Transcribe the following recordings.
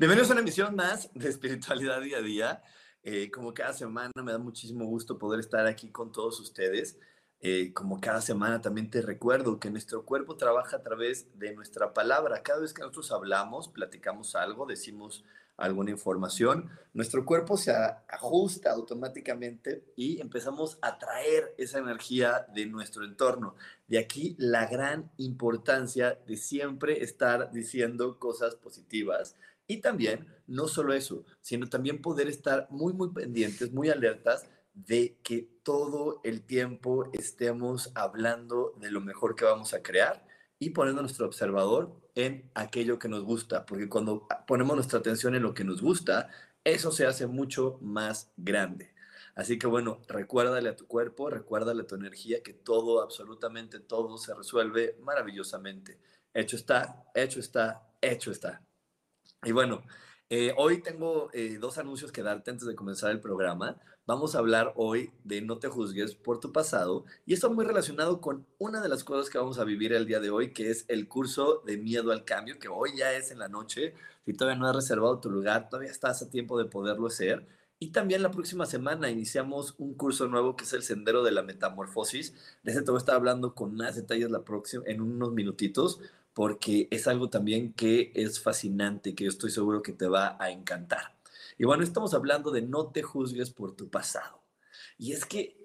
Bienvenidos a una emisión más de Espiritualidad Día a Día. Eh, como cada semana me da muchísimo gusto poder estar aquí con todos ustedes. Eh, como cada semana también te recuerdo que nuestro cuerpo trabaja a través de nuestra palabra. Cada vez que nosotros hablamos, platicamos algo, decimos alguna información, nuestro cuerpo se ajusta automáticamente y empezamos a traer esa energía de nuestro entorno. De aquí la gran importancia de siempre estar diciendo cosas positivas y también, no solo eso, sino también poder estar muy, muy pendientes, muy alertas de que todo el tiempo estemos hablando de lo mejor que vamos a crear y poniendo nuestro observador en aquello que nos gusta, porque cuando ponemos nuestra atención en lo que nos gusta, eso se hace mucho más grande. Así que bueno, recuérdale a tu cuerpo, recuérdale a tu energía que todo, absolutamente todo se resuelve maravillosamente. Hecho está, hecho está, hecho está. Y bueno, eh, hoy tengo eh, dos anuncios que darte antes de comenzar el programa. Vamos a hablar hoy de No te juzgues por tu pasado y esto muy relacionado con una de las cosas que vamos a vivir el día de hoy, que es el curso de miedo al cambio, que hoy ya es en la noche. Si todavía no has reservado tu lugar, todavía estás a tiempo de poderlo hacer. Y también la próxima semana iniciamos un curso nuevo que es el Sendero de la Metamorfosis. De ese te voy a estar hablando con más detalles la próxima, en unos minutitos porque es algo también que es fascinante, que yo estoy seguro que te va a encantar. Y bueno, estamos hablando de no te juzgues por tu pasado. Y es que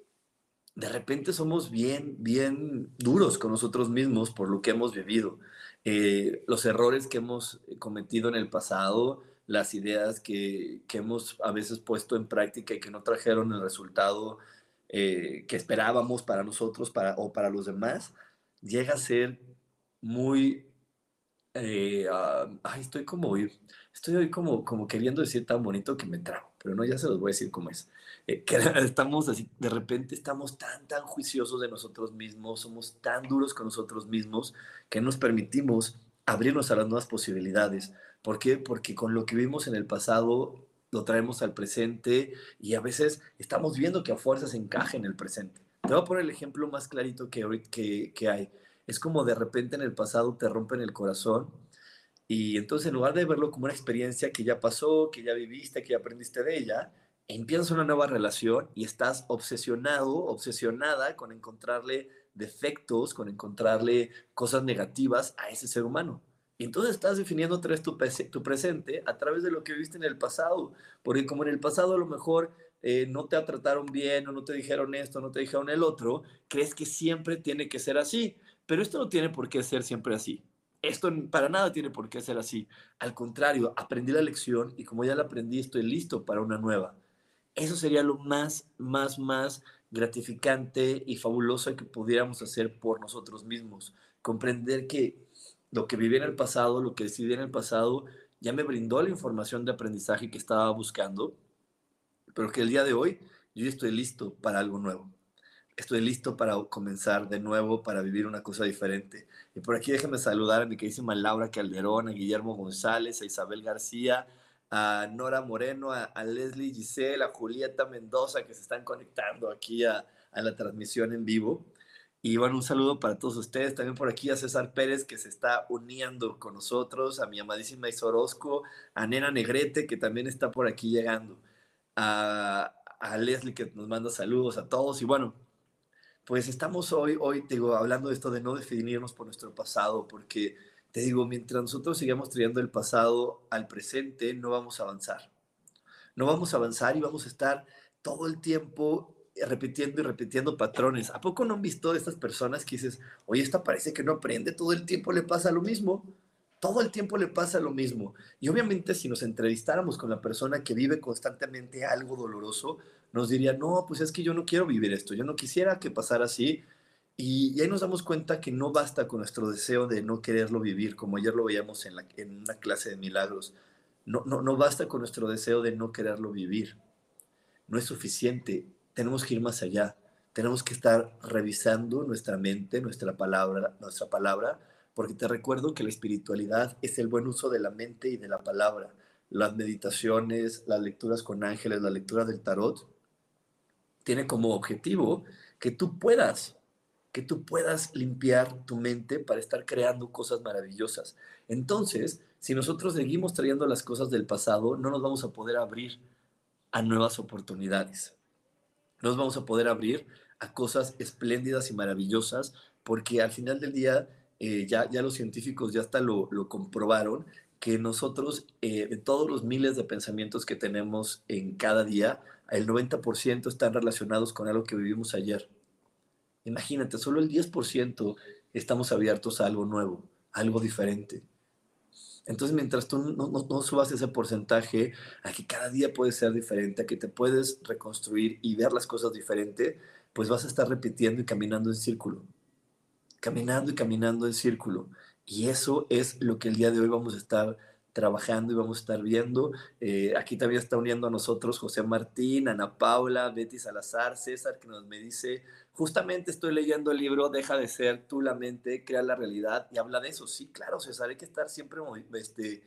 de repente somos bien, bien duros con nosotros mismos por lo que hemos vivido. Eh, los errores que hemos cometido en el pasado, las ideas que, que, hemos a veces puesto en práctica y que no trajeron el resultado eh, que esperábamos para nosotros para, o para los demás, llega a ser muy... Eh, ah, ay, estoy como, estoy hoy como, como queriendo decir tan bonito que me trago, pero no, ya se los voy a decir cómo es. Eh, que estamos así, de repente estamos tan, tan juiciosos de nosotros mismos, somos tan duros con nosotros mismos que nos permitimos abrirnos a las nuevas posibilidades. ¿Por qué? Porque con lo que vimos en el pasado lo traemos al presente y a veces estamos viendo que a fuerzas encaje en el presente. Te voy a poner el ejemplo más clarito que, que, que hay es como de repente en el pasado te rompen el corazón y entonces en lugar de verlo como una experiencia que ya pasó, que ya viviste, que ya aprendiste de ella, empiezas una nueva relación y estás obsesionado, obsesionada con encontrarle defectos, con encontrarle cosas negativas a ese ser humano. Y entonces estás definiendo otra vez tu, tu presente a través de lo que viste en el pasado, porque como en el pasado a lo mejor eh, no te trataron bien o no te dijeron esto, no te dijeron el otro, crees que siempre tiene que ser así. Pero esto no tiene por qué ser siempre así. Esto para nada tiene por qué ser así. Al contrario, aprendí la lección y como ya la aprendí, estoy listo para una nueva. Eso sería lo más, más, más gratificante y fabuloso que pudiéramos hacer por nosotros mismos. Comprender que lo que viví en el pasado, lo que decidí en el pasado, ya me brindó la información de aprendizaje que estaba buscando, pero que el día de hoy yo estoy listo para algo nuevo estoy listo para comenzar de nuevo, para vivir una cosa diferente. Y por aquí déjenme saludar a mi queridísima Laura Calderón, a Guillermo González, a Isabel García, a Nora Moreno, a, Leslie Giselle, a Julieta Mendoza, que se están conectando aquí a, la transmisión en vivo. Y bueno, un saludo para todos ustedes. También por aquí a César Pérez, que se está uniendo con nosotros, a mi amadísima Isorosco, a Nena Negrete, que también está por aquí llegando, a, a Leslie, que nos manda saludos a todos. Y bueno, pues estamos hoy, hoy, digo, hablando de esto de no definirnos por nuestro pasado, porque te digo, mientras nosotros sigamos trayendo el pasado al presente, no vamos a avanzar. No vamos a avanzar y vamos a estar todo el tiempo repitiendo y repitiendo patrones. ¿A poco no han visto estas personas que dices, oye, esta parece que no aprende, todo el tiempo le pasa lo mismo? Todo el tiempo le pasa lo mismo. Y obviamente si nos entrevistáramos con la persona que vive constantemente algo doloroso, nos diría, no, pues es que yo no quiero vivir esto, yo no quisiera que pasara así. Y, ahí nos damos cuenta que no basta con nuestro deseo de no quererlo vivir, como ayer lo veíamos en, en una clase de milagros. No, no, no basta con nuestro deseo de no quererlo vivir. No es suficiente tenemos que ir más allá. Tenemos que estar revisando nuestra mente, nuestra palabra, nuestra palabra, porque te recuerdo que la espiritualidad es el buen uso de la mente y de la palabra. Las meditaciones, las lecturas con ángeles, la lectura del tarot, tiene como objetivo que tú puedas, que tú puedas limpiar tu mente para estar creando cosas maravillosas. Entonces, si nosotros seguimos trayendo las cosas del pasado, no nos vamos a poder abrir a nuevas oportunidades nos vamos a poder abrir a cosas espléndidas y maravillosas, porque al final del día eh, ya, ya los científicos ya hasta lo, lo comprobaron, que nosotros, eh, de todos los miles de pensamientos que tenemos en cada día, el 90% están relacionados con algo que vivimos ayer. Imagínate, solo el 10% estamos abiertos a algo nuevo, algo diferente. Entonces, mientras tú no, subas ese porcentaje a que cada día puede ser diferente, a que te puedes reconstruir y ver las cosas diferente, pues vas a estar repitiendo y caminando en círculo. Caminando y caminando en círculo. Y eso es lo que el día de hoy vamos a estar trabajando y vamos a estar viendo. Eh, aquí también está uniendo a nosotros José Martín, Ana Paula, Betty Salazar, César, que nos me dice, justamente estoy leyendo el libro Deja de ser tú la mente, crea la realidad y habla de eso. Sí, claro, César, hay que estar siempre este,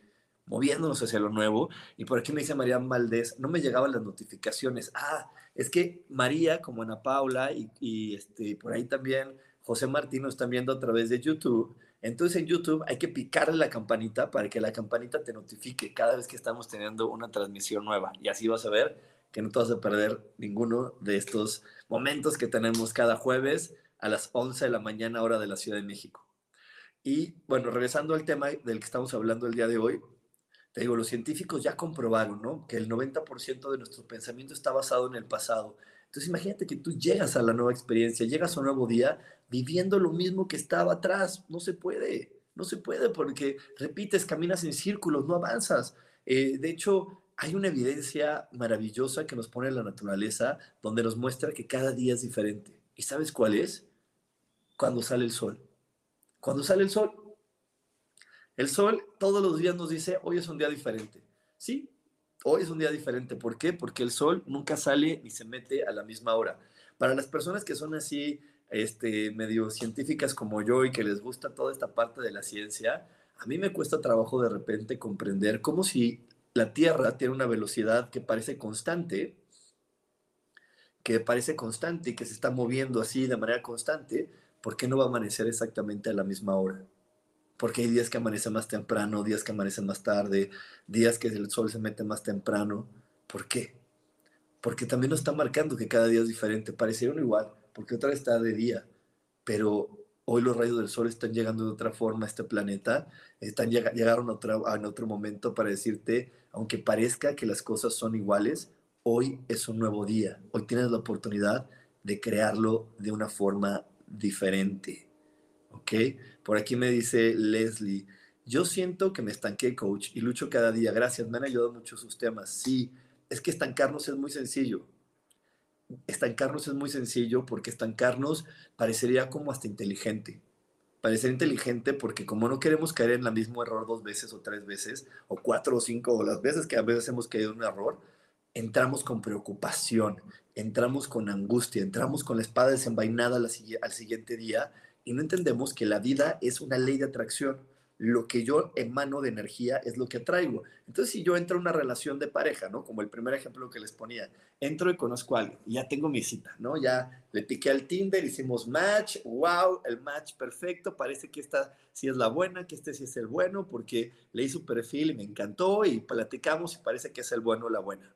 moviéndonos hacia lo nuevo. Y por aquí me dice María Valdés, no me llegaban las notificaciones. Ah, es que María, como Ana Paula y, y este, por ahí también José Martín nos están viendo a través de YouTube entonces en YouTube hay que picarle la campanita para que la campanita te notifique cada vez que estamos teniendo una transmisión nueva. Y así vas a ver que no te vas a perder ninguno de estos momentos que tenemos cada jueves a las 11 de la mañana hora de la Ciudad de México. Y bueno, regresando al tema del que estamos hablando el día de hoy, te digo, los científicos ya comprobaron ¿no? que el 90% de nuestro pensamiento está basado en el pasado. Entonces imagínate que tú llegas a la nueva experiencia, llegas a un nuevo día viviendo lo mismo que estaba atrás. No se puede, no se puede porque repites, caminas en círculos, no avanzas. Eh, de hecho, hay una evidencia maravillosa que nos pone la naturaleza donde nos muestra que cada día es diferente. ¿Y sabes cuál es? Cuando sale el sol. Cuando sale el sol. El sol todos los días nos dice, hoy es un día diferente. Sí, hoy es un día diferente. ¿Por qué? Porque el sol nunca sale ni se mete a la misma hora. Para las personas que son así este, medio científicas como yo y que les gusta toda esta parte de la ciencia, a mí me cuesta trabajo de repente comprender cómo si la Tierra tiene una velocidad que parece constante, que parece constante y que se está moviendo así de manera constante, ¿por qué no va a amanecer exactamente a la misma hora? Porque hay días que amanece más temprano, días que amanece más tarde, días que el sol se mete más temprano. ¿Por qué? Porque también nos está marcando que cada día es diferente, parecieron igual porque otra vez está de día, pero hoy los rayos del sol están llegando de otra forma a este planeta, están llegaron a en otro momento para decirte, aunque parezca que las cosas son iguales, hoy es un nuevo día, hoy tienes la oportunidad de crearlo de una forma diferente. ¿Ok? Por aquí me dice Leslie, yo siento que me estanqué, coach, y lucho cada día. Gracias, me han ayudado mucho sus temas. Sí, es que estancarnos es muy sencillo estancarnos es muy sencillo porque estancarnos parecería como hasta inteligente. Parecer inteligente porque como no queremos caer en el mismo error dos veces o tres veces, o cuatro o cinco, o las veces que a veces hemos caído en un error, entramos con preocupación, entramos con angustia, entramos con la espada desenvainada al siguiente día y no entendemos que la vida es una ley de atracción lo que yo emano de energía es lo que traigo. Entonces, si yo entro a una relación de pareja, ¿no? Como el primer ejemplo que les ponía, entro y conozco a alguien, y ya tengo mi cita, ¿no? Ya le piqué al Tinder, hicimos match, wow, el match perfecto, parece que esta sí es la buena, que este sí es el bueno, porque leí su perfil y me encantó y platicamos y parece que es el bueno o la buena.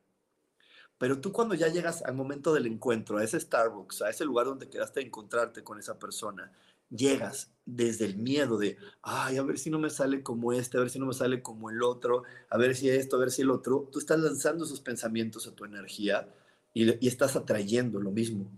Pero tú cuando ya llegas al momento del encuentro, a ese Starbucks, a ese lugar donde quedaste a encontrarte con esa persona, llegas desde el miedo de, ay, a ver si no me sale como este, a ver si no me sale como el otro, a ver si esto, a ver si el otro, tú estás lanzando esos pensamientos a tu energía y, estás atrayendo lo mismo.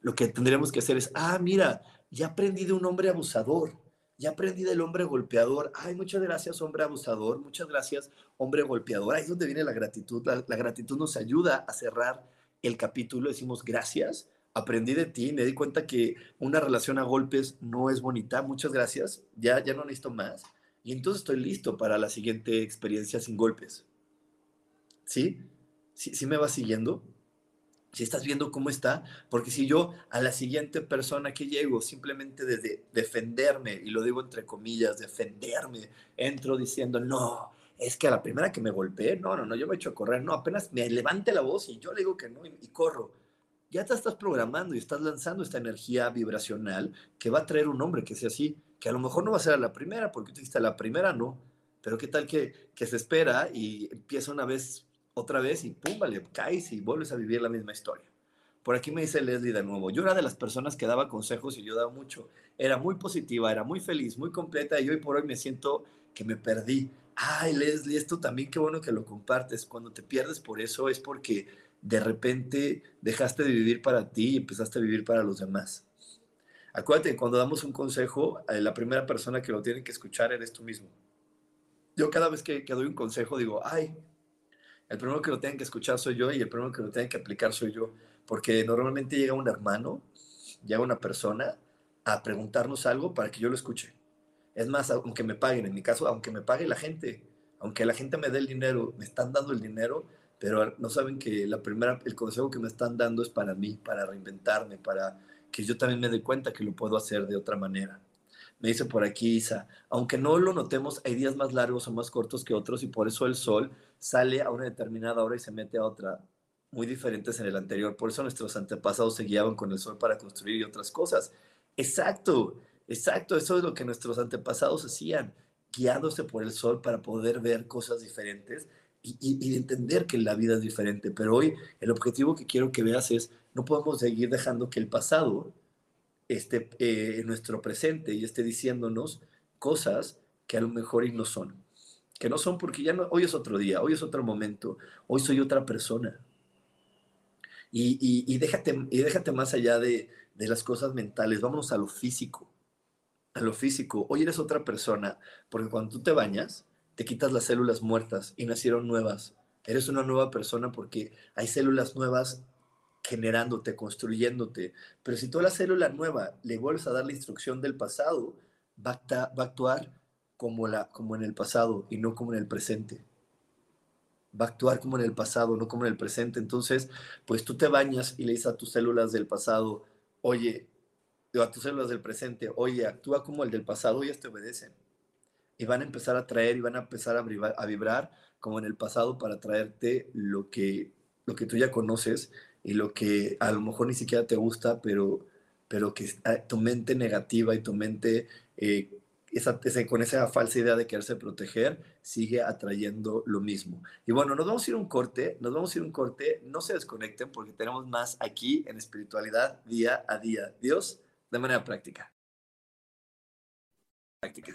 Lo que tendremos que hacer es, ah, mira, ya aprendí de un hombre abusador, ya aprendí del hombre golpeador. Ay, muchas gracias, hombre abusador, muchas gracias, hombre golpeador. Ahí es donde viene la gratitud. La gratitud nos ayuda a cerrar el capítulo, decimos gracias, aprendí de ti, me di cuenta que una relación a golpes no es bonita, muchas gracias, ya, ya no necesito más. Y entonces estoy listo para la siguiente experiencia sin golpes. ¿Sí? ¿Sí, sí me va siguiendo? si estás viendo cómo está, porque si yo a la siguiente persona que llego, simplemente desde defenderme, y lo digo entre comillas, defenderme, entro diciendo, no, es que a la primera que me golpeé, no, no, no, yo me echo a correr, no, apenas me levante la voz y yo le digo que no y corro. Ya te estás programando y estás lanzando esta energía vibracional que va a traer un hombre que sea así, que a lo mejor no va a ser la primera, porque tú dijiste la primera no, pero qué tal que, que se espera y empieza una vez otra vez y pum, vale, caes y vuelves a vivir la misma historia. Por aquí me dice Leslie de nuevo, yo era de las personas que daba consejos y yo daba mucho. Era muy positiva, era muy feliz, muy completa y hoy por hoy me siento que me perdí. Ay, Leslie, esto también qué bueno que lo compartes. Cuando te pierdes por eso es porque de repente dejaste de vivir para ti y empezaste a vivir para los demás. Acuérdate cuando damos un consejo, eh, la primera persona que lo tiene que escuchar eres tú mismo. Yo cada vez que, que doy un consejo digo, ay, el primero que lo tienen que escuchar soy yo y el primero que lo tienen que aplicar soy yo. Porque normalmente llega un hermano, llega una persona a preguntarnos algo para que yo lo escuche. Es más, aunque me paguen, en mi caso, aunque me pague la gente, aunque la gente me dé el dinero, me están dando el dinero, pero no saben que la primera, el consejo que me están dando es para mí, para reinventarme, para que yo también me dé cuenta que lo puedo hacer de otra manera. Me dice por aquí Isa, aunque no lo notemos, hay días más largos o más cortos que otros y por eso el sol sale a una determinada hora y se mete a otra, muy diferentes en el anterior. Por eso nuestros antepasados se guiaban con el sol para construir y otras cosas. Exacto, exacto, eso es lo que nuestros antepasados hacían, guiándose por el sol para poder ver cosas diferentes y, entender que la vida es diferente. Pero hoy el objetivo que quiero que veas es, no podemos seguir dejando que el pasado esté eh, en nuestro presente y esté diciéndonos cosas que a lo mejor y no son que no son porque ya no, hoy es otro día, hoy es otro momento, hoy soy otra persona. Y, déjate, y déjate más allá de, de las cosas mentales, vámonos a lo físico, a lo físico. Hoy eres otra persona, porque cuando tú te bañas, te quitas las células muertas y nacieron nuevas. Eres una nueva persona porque hay células nuevas generándote, construyéndote. Pero si toda la célula nueva le vuelves a dar la instrucción del pasado, va a actuar como, como en el pasado y no como en el presente. Va a actuar como en el pasado, no como en el presente. Entonces, pues tú te bañas y le dices a tus células del pasado, oye, a tus células del presente, oye, actúa como el del pasado, ellas te obedecen. Y van a empezar a traer y van a empezar a vibrar, a vibrar como en el pasado para traerte lo que, lo que tú ya conoces y lo que a lo mejor ni siquiera te gusta, pero, pero que tu mente negativa y tu mente eh, con esa falsa idea de quererse proteger, sigue atrayendo lo mismo. Y bueno, nos vamos a ir un corte, nos vamos a ir un corte, no se desconecten porque tenemos más aquí en espiritualidad día a día. Dios, de manera práctica. Práctica.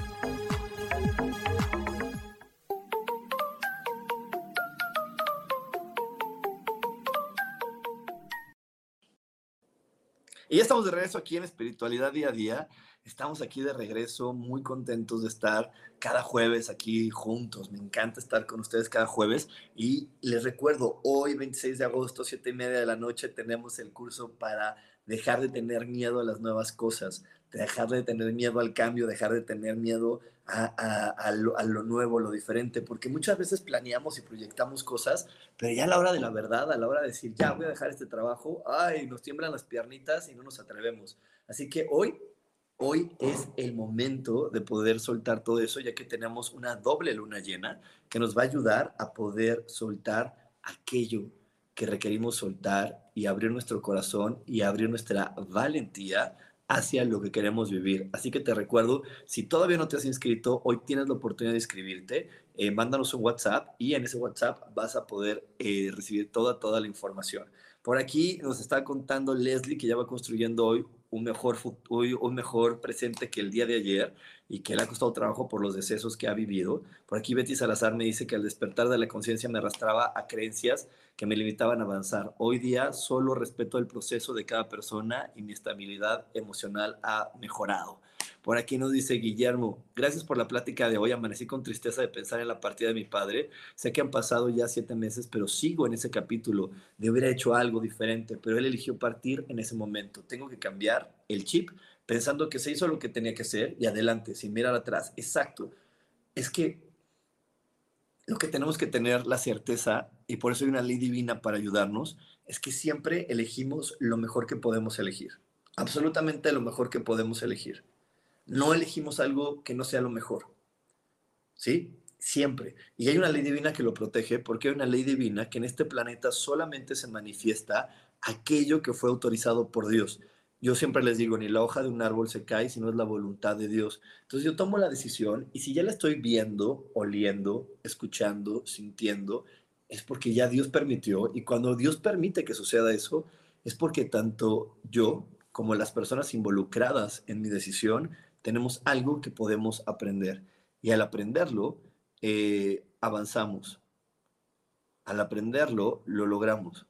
Estamos de regreso aquí en Espiritualidad Día a Día. Estamos aquí de regreso, muy contentos de estar cada jueves aquí juntos. Me encanta estar con ustedes cada jueves. Y les recuerdo, hoy 26 de agosto, 7 y media de la noche, tenemos el curso para dejar de tener miedo a las nuevas cosas, dejar de tener miedo al cambio, dejar de tener miedo a, lo, nuevo, lo diferente, porque muchas veces planeamos y proyectamos cosas, pero ya a la hora de la verdad, a la hora de decir, ya voy a dejar este trabajo, ay, nos tiemblan las piernitas y no nos atrevemos. Así que hoy, hoy es el momento de poder soltar todo eso, ya que tenemos una doble luna llena que nos va a ayudar a poder soltar aquello que requerimos soltar y abrir nuestro corazón y abrir nuestra valentía hacia lo que queremos vivir. Así que te recuerdo, si todavía no te has inscrito, hoy tienes la oportunidad de inscribirte, eh, mándanos un WhatsApp y en ese WhatsApp vas a poder eh, recibir toda, toda la información. Por aquí nos está contando Leslie que ya va construyendo hoy un mejor, un mejor presente que el día de ayer y que le ha costado trabajo por los decesos que ha vivido. Por aquí Betty Salazar me dice que al despertar de la conciencia me arrastraba a creencias que me limitaban a avanzar. Hoy día solo respeto el proceso de cada persona y mi estabilidad emocional ha mejorado. Por aquí nos dice Guillermo, gracias por la plática de hoy. Amanecí con tristeza de pensar en la partida de mi padre. Sé que han pasado ya siete meses, pero sigo en ese capítulo de hubiera hecho algo diferente, pero él eligió partir en ese momento. Tengo que cambiar el chip pensando que se hizo lo que tenía que hacer y adelante, sin mirar atrás. Exacto. Es que lo que tenemos que tener la certeza, y por eso hay una ley divina para ayudarnos, es que siempre elegimos lo mejor que podemos elegir. Absolutamente lo mejor que podemos elegir. No elegimos algo que no sea lo mejor. ¿Sí? Siempre. Y hay una ley divina que lo protege porque hay una ley divina que en este planeta solamente se manifiesta aquello que fue autorizado por Dios. Yo siempre les digo, ni la hoja de un árbol se cae si no es la voluntad de Dios. Entonces yo tomo la decisión y si ya la estoy viendo, oliendo, escuchando, sintiendo, es porque ya Dios permitió y cuando Dios permite que suceda eso, es porque tanto yo como las personas involucradas en mi decisión tenemos algo que podemos aprender. Y al aprenderlo, eh, avanzamos. Al aprenderlo, lo logramos.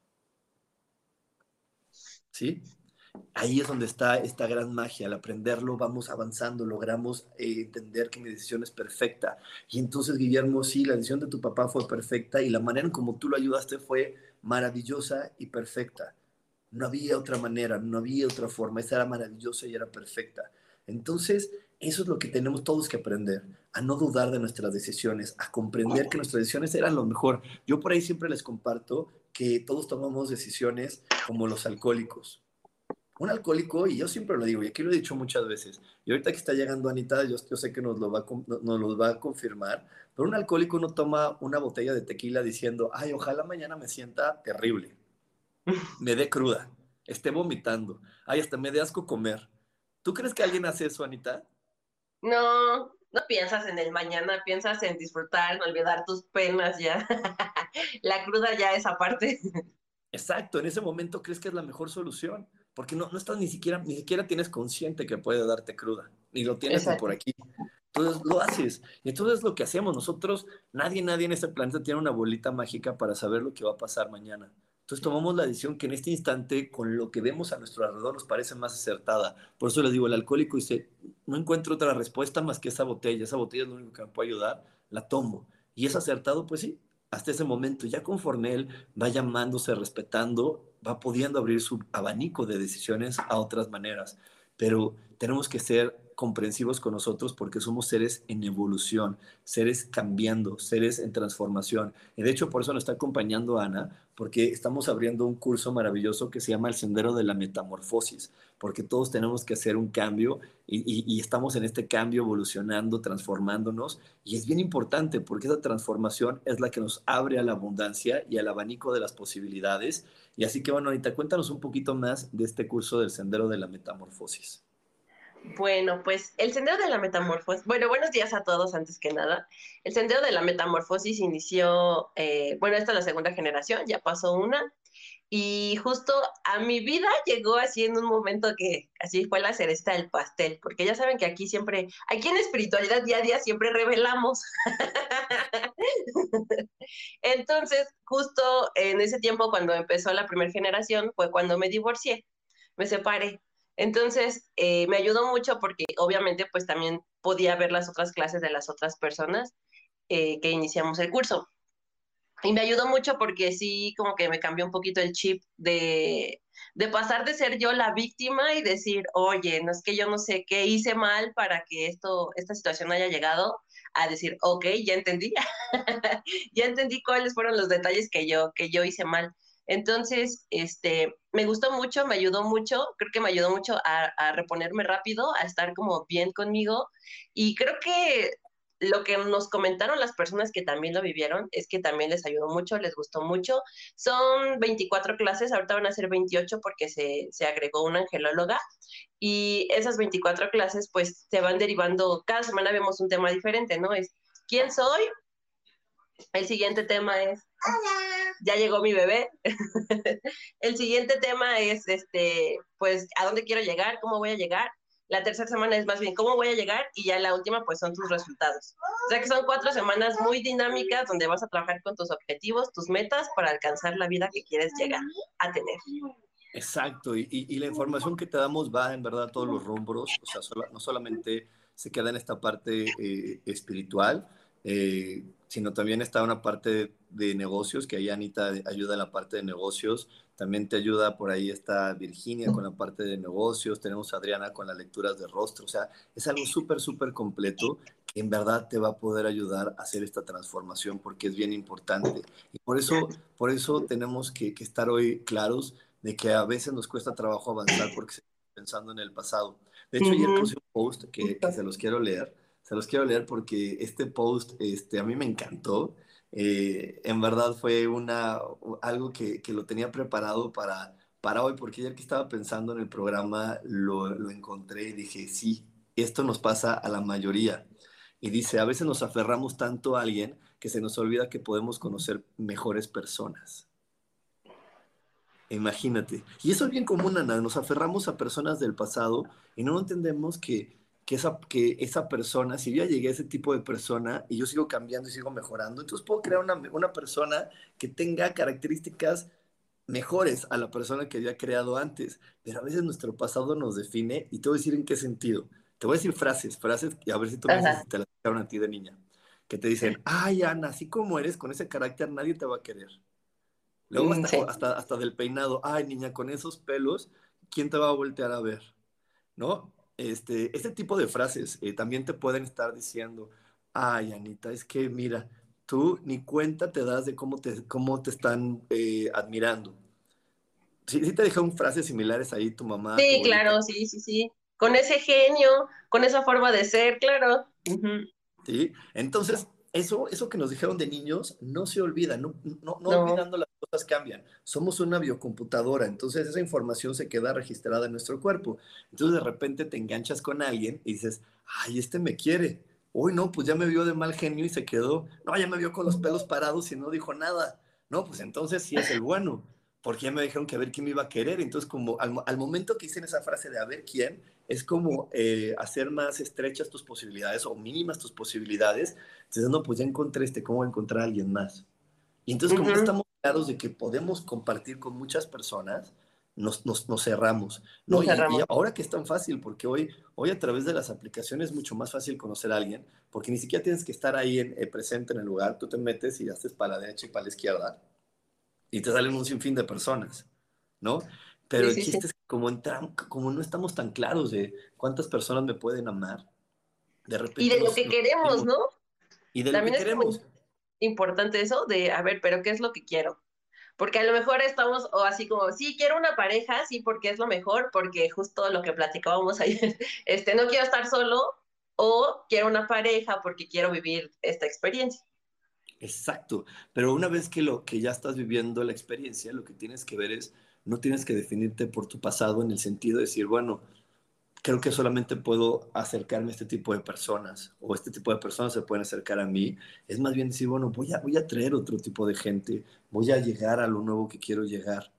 ¿Sí? ahí es donde está esta gran magia. Al aprenderlo vamos avanzando, logramos eh, entender que mi decisión es perfecta. Y entonces, Guillermo, sí, la decisión de tu papá fue perfecta y la manera en como tú lo ayudaste fue maravillosa y perfecta. No había otra manera, no había otra forma. Esa era maravillosa y era perfecta. Entonces, eso es lo que tenemos todos que aprender, a no dudar de nuestras decisiones, a comprender que nuestras decisiones eran lo mejor. Yo por ahí siempre les comparto que todos tomamos decisiones como los alcohólicos un alcohólico, y yo siempre lo digo, y aquí lo he dicho muchas veces, y ahorita que está llegando Anita, yo, sé que nos lo, va nos lo va a confirmar, pero un alcohólico no toma una botella de tequila diciendo, ay, ojalá mañana me sienta terrible, me dé cruda, esté vomitando, ay, hasta me dé asco comer. ¿Tú crees que alguien hace eso, Anita? No, no piensas en el mañana, piensas en disfrutar, en olvidar tus penas ya. la cruda ya es aparte. Exacto, en ese momento crees que es la mejor solución porque no, no estás ni siquiera, ni siquiera tienes consciente que puede darte cruda, ni lo tienes por aquí. Entonces lo haces. Y entonces es lo que hacemos. Nosotros, nadie, nadie en este planeta tiene una bolita mágica para saber lo que va a pasar mañana. Entonces tomamos la decisión que en este instante, con lo que vemos a nuestro alrededor, nos parece más acertada. Por eso les digo, el alcohólico dice, no encuentro otra respuesta más que esa botella. Esa botella es lo único que me puede ayudar, la tomo. Y es acertado, pues sí, hasta ese momento. Ya conforme él va llamándose, respetando, va pudiendo abrir su abanico de decisiones a otras maneras. Pero tenemos que ser comprensivos con nosotros porque somos seres en evolución, seres cambiando, seres en transformación. Y de hecho por eso nos está acompañando Ana, porque estamos abriendo un curso maravilloso que se llama El Sendero de la Metamorfosis, porque todos tenemos que hacer un cambio y, estamos en este cambio evolucionando, transformándonos. Y es bien importante porque esa transformación es la que nos abre a la abundancia y al abanico de las posibilidades. Y así que bueno, ahorita cuéntanos un poquito más de este curso del Sendero de la Metamorfosis. Bueno, pues el sendero de la metamorfosis, bueno, buenos días a todos antes que nada. El sendero de la metamorfosis inició, eh, bueno, esta es la segunda generación, ya pasó una, y justo a mi vida llegó así en un momento que así fue la cereza del pastel, porque ya saben que aquí siempre, aquí en espiritualidad día a día siempre revelamos. Entonces, justo en ese tiempo cuando empezó la primera generación fue cuando me divorcié, me separé. Entonces, eh, me ayudó mucho porque obviamente pues también podía ver las otras clases de las otras personas eh, que iniciamos el curso. Y me ayudó mucho porque sí, como que me cambió un poquito el chip de, de pasar de ser yo la víctima y decir, oye, no es que yo no sé qué hice mal para que esto, esta situación haya llegado, a decir, ok, ya entendí, ya entendí cuáles fueron los detalles que yo, que yo hice mal. Entonces, este, me gustó mucho, me ayudó mucho, creo que me ayudó mucho a, reponerme rápido, a estar como bien conmigo y creo que lo que nos comentaron las personas que también lo vivieron es que también les ayudó mucho, les gustó mucho. Son 24 clases, ahorita van a ser 28 porque se, se agregó una angelóloga y esas 24 clases pues se van derivando, cada semana vemos un tema diferente, ¿no? Es ¿quién soy? El siguiente tema es Hola. Ya llegó mi bebé. El siguiente tema es este, pues, ¿a dónde quiero llegar? ¿Cómo voy a llegar? La tercera semana es más bien cómo voy a llegar y ya la última pues son tus resultados. O sea que son cuatro semanas muy dinámicas donde vas a trabajar con tus objetivos, tus metas para alcanzar la vida que quieres llegar a tener. Exacto, y, y, la información que te damos va en verdad a todos los rumbros, o sea, no solamente se queda en esta parte eh, espiritual, eh, sino también está una parte de negocios, que ahí Anita ayuda en la parte de negocios, también te ayuda por ahí está Virginia con la parte de negocios, tenemos a Adriana con las lecturas de rostro, o sea, es algo súper, súper completo que en verdad te va a poder ayudar a hacer esta transformación porque es bien importante. Y por eso, por eso tenemos que, que estar hoy claros de que a veces nos cuesta trabajo avanzar porque estamos pensando en el pasado. De hecho, ayer puse un post que, que se los quiero leer se los quiero leer porque este post este, a mí me encantó. Eh, en verdad fue una, algo que, que, lo tenía preparado para, para hoy, porque ayer que estaba pensando en el programa lo, lo encontré y dije, sí, esto nos pasa a la mayoría. Y dice, a veces nos aferramos tanto a alguien que se nos olvida que podemos conocer mejores personas. Imagínate. Y eso es bien común, Ana. Nos aferramos a personas del pasado y no entendemos que que esa, que esa persona, si yo ya llegué a ese tipo de persona y yo sigo cambiando y sigo mejorando, entonces puedo crear una, una persona que tenga características mejores a la persona que había creado antes. Pero a veces nuestro pasado nos define y te voy a decir en qué sentido. Te voy a decir frases, frases y a ver si tú me dices te las dijeron a ti de niña. Que te dicen, ay Ana, así como eres, con ese carácter nadie te va a querer. Luego hasta, hasta, hasta del peinado, ay niña, con esos pelos, ¿quién te va a voltear a ver? ¿No? Este, este tipo de frases eh, también te pueden estar diciendo, ay, Anita, es que mira, tú ni cuenta te das de cómo te, cómo te están eh, admirando. ¿Sí, ¿Sí te dejaron frases similares ahí tu mamá? Sí, claro, sí, sí, sí. Con ese genio, con esa forma de ser, claro. Sí, entonces eso, eso que nos dijeron de niños no se olvida, no, no, no, olvidando las cosas cambian. Somos una biocomputadora, entonces esa información se queda registrada en nuestro cuerpo. Entonces de repente te enganchas con alguien y dices, ay, este me quiere. Uy, no, pues ya me vio de mal genio y se quedó. No, ya me vio con los pelos parados y no dijo nada. No, pues entonces sí es el bueno porque ya me dijeron que a ver quién me iba a querer. Entonces, como al, momento que dicen esa frase de a ver quién, es como eh, hacer más estrechas tus posibilidades o mínimas tus posibilidades. Entonces, no, pues ya encontré este, ¿cómo encontrar a alguien más? Y entonces, como estamos claros de que podemos compartir con muchas personas, nos, nos, nos cerramos. ¿no? Y, ahora que es tan fácil, porque hoy, hoy a través de las aplicaciones es mucho más fácil conocer a alguien, porque ni siquiera tienes que estar ahí en, eh, presente en el lugar, tú te metes y haces para la derecha y para la izquierda y te salen un sinfín de personas, ¿no? Pero el chiste es que como, como no estamos tan claros de cuántas personas me pueden amar, de repente... Y de lo que queremos, ¿no? Y de También lo que queremos. Es importante eso de, a ver, pero ¿qué es lo que quiero? Porque a lo mejor estamos, o así como, sí, quiero una pareja, sí, porque es lo mejor, porque justo lo que platicábamos ayer, este, no quiero estar solo, o quiero una pareja porque quiero vivir esta experiencia. Exacto, pero una vez que lo que ya estás viviendo la experiencia, lo que tienes que ver es no tienes que definirte por tu pasado en el sentido de decir, bueno, creo que solamente puedo acercarme a este tipo de personas o este tipo de personas se pueden acercar a mí. Es más bien decir, bueno, voy a, voy a traer otro tipo de gente, voy a llegar a lo nuevo que quiero llegar.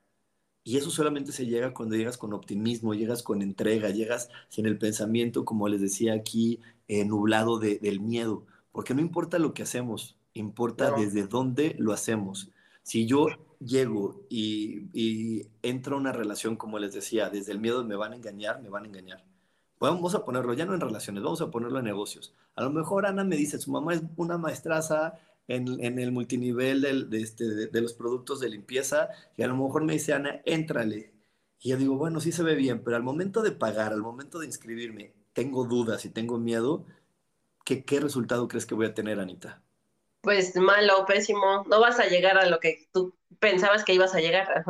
Y eso solamente se llega cuando llegas con optimismo, llegas con entrega, llegas sin el pensamiento, como les decía aquí, eh, nublado del miedo. Porque no importa lo que hacemos, importa desde dónde lo hacemos. Si yo llego y, y entro a una relación, como les decía, desde el miedo me van a engañar, me van a engañar. Vamos a ponerlo ya no en relaciones, vamos a ponerlo en negocios. A lo mejor Ana me dice, su mamá es una maestraza en, en el multinivel de, este, de, los productos de limpieza y a lo mejor me dice, Ana, éntrale. Y yo digo, bueno, sí se ve bien, pero al momento de pagar, al momento de inscribirme, tengo dudas y tengo miedo, ¿qué, qué resultado crees que voy a tener, Anita? Pues malo, pésimo. No vas a llegar a lo que tú pensabas que ibas a llegar.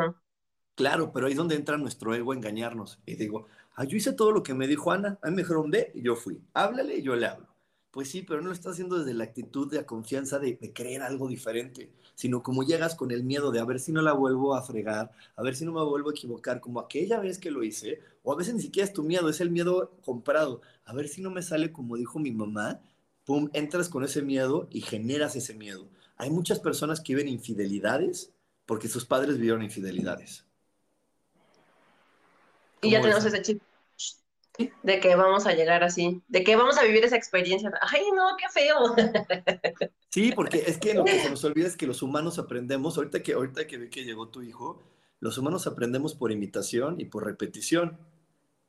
Claro, pero ahí es donde entra nuestro ego a engañarnos. Y digo, Ah, yo hice todo lo que me dijo Ana, a mí me dijeron ve y yo fui. Háblale y yo le hablo. Pues sí, pero no lo estás haciendo desde la actitud de confianza de, de, creer algo diferente, sino como llegas con el miedo de a ver si no la vuelvo a fregar, a ver si no me vuelvo a equivocar, como aquella vez que lo hice, o a veces ni siquiera es tu miedo, es el miedo comprado, a ver si no me sale como dijo mi mamá, pum, entras con ese miedo y generas ese miedo. Hay muchas personas que viven infidelidades porque sus padres vivieron infidelidades. Y ya tenemos ese chip de que vamos a llegar así, de que vamos a vivir esa experiencia. Ay, no, qué feo. Sí, porque es que lo que se nos olvida es que los humanos aprendemos, ahorita que, ahorita que vi que llegó tu hijo, los humanos aprendemos por imitación y por repetición.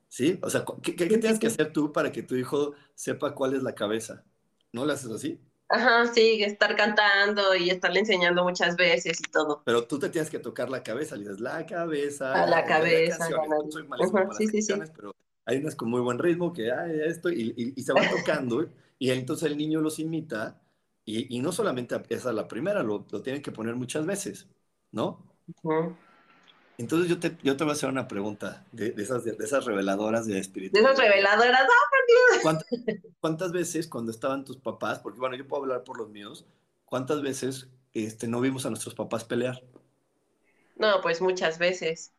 ¿Sí? O sea, ¿qué, qué, tienes que hacer tú para que tu hijo sepa cuál es la cabeza? ¿No lo haces así? Ajá, sí, estar cantando y estarle enseñando muchas veces y todo. Pero tú te tienes que tocar la cabeza, le dices la cabeza. A la cabeza. soy malísimo para sí, sí, sí. pero hay unas con muy buen ritmo que, ay, esto, y, y, se va tocando, y entonces el niño los imita, y, y no solamente esa es la primera, lo, lo, tienen que poner muchas veces, ¿no? Entonces yo te, yo te voy a hacer una pregunta de, de esas, de, esas reveladoras de espíritu. De esas reveladoras, ¡ah, ¿Cuántas, ¿Cuántas veces cuando estaban tus papás, porque bueno, yo puedo hablar por los míos, ¿cuántas veces este, no vimos a nuestros papás pelear? No, pues muchas veces.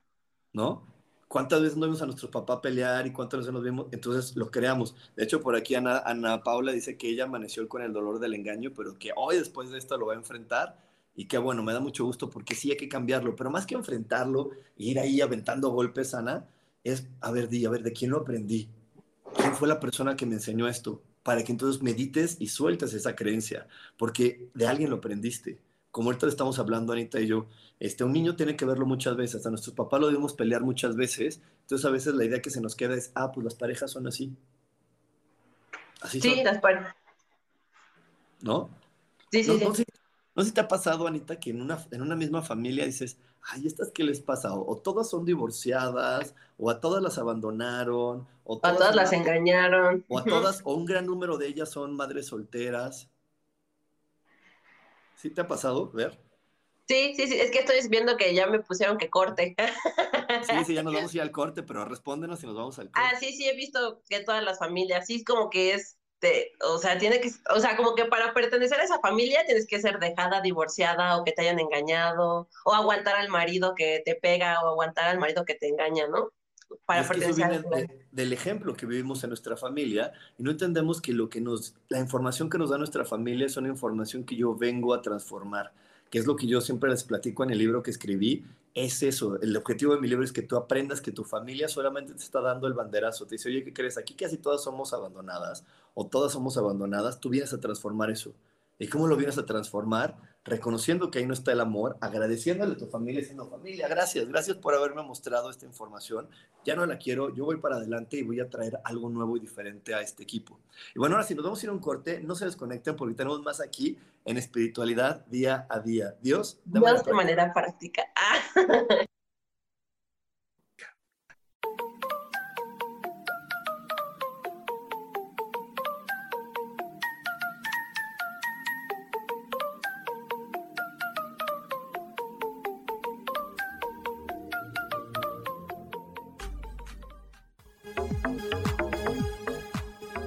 ¿No? ¿Cuántas veces no vimos a nuestro papá pelear y cuántas veces nos vimos? Entonces lo creamos. De hecho, por aquí Ana, Ana Paula dice que ella amaneció con el dolor del engaño, pero que hoy después de esto lo va a enfrentar y que bueno, me da mucho gusto porque sí hay que cambiarlo, pero más que enfrentarlo e ir ahí aventando golpes, Ana, es, a ver, di, a ver, ¿de quién lo aprendí? ¿Quién fue la persona que me enseñó esto? Para que entonces medites y sueltes esa creencia, porque de alguien lo aprendiste. Como ahorita estamos hablando, Anita y yo, este, un niño tiene que verlo muchas veces, hasta nuestros papás lo debemos pelear muchas veces, entonces a veces la idea que se nos queda es, ah, pues las parejas son así. Así sí, las parejas. ¿No? Sí, sí, sí. No sé si te ha pasado, Anita, que en una, en una misma familia dices, ay, ¿estas qué les pasa? O, todas son divorciadas, o a todas las abandonaron, o a todas las engañaron. O a todas, o un gran número de ellas son madres solteras. ¿Sí te ha pasado ver? Sí, sí, sí, es que estoy viendo que ya me pusieron que corte. Sí, sí, ya nos vamos a ir al corte, pero respóndenos y nos vamos al corte. Ah, sí, sí, he visto que todas las familias, sí, es como que es o sea, tiene que, o sea, como que para pertenecer a esa familia tienes que ser dejada, divorciada o que te hayan engañado o aguantar al marido que te pega o aguantar al marido que te engaña, ¿no? Para es pertenecer del ejemplo que vivimos en nuestra familia y no entendemos que lo que nos, la información que nos da nuestra familia es una información que yo vengo a transformar, que es lo que yo siempre les platico en el libro que escribí, es eso. El objetivo de mi libro es que tú aprendas que tu familia solamente te está dando el banderazo. Te dice, oye, ¿qué crees? Aquí casi todas somos abandonadas o todas somos abandonadas. Tú vienes a transformar eso. ¿Y cómo lo vienes a transformar? Reconociendo que ahí no está el amor, agradeciéndole a tu familia, diciendo, familia, gracias, gracias por haberme mostrado esta información. Ya no la quiero, yo voy para adelante y voy a traer algo nuevo y diferente a este equipo. Y bueno, ahora si nos vamos a ir a un corte, no se desconecten porque tenemos más aquí en espiritualidad día a día. Dios, de, Dios de manera práctica.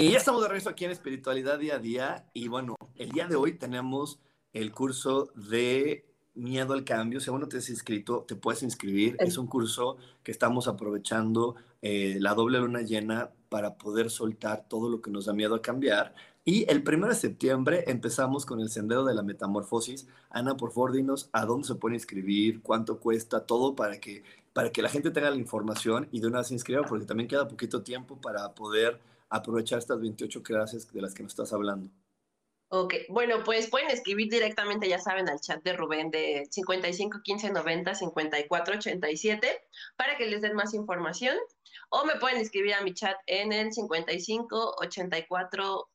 Y ya estamos de regreso aquí en Espiritualidad Día a Día. Y bueno, el día de hoy tenemos el curso de Miedo al Cambio. Si aún no te has inscrito, te puedes inscribir. Es un curso que estamos aprovechando eh, la doble luna llena para poder soltar todo lo que nos da miedo a cambiar. Y el 1 de septiembre empezamos con el Sendero de la Metamorfosis. Ana, por favor, dinos a dónde se puede inscribir, cuánto cuesta, todo para que, para que la gente tenga la información y de una vez se inscriba, porque también queda poquito tiempo para poder aprovechar estas 28 clases de las que nos estás hablando. Ok, bueno, pues pueden escribir directamente, ya saben, al chat de Rubén de 55 15 90 54 87 para que les den más información. O me pueden escribir a mi chat en el 55 84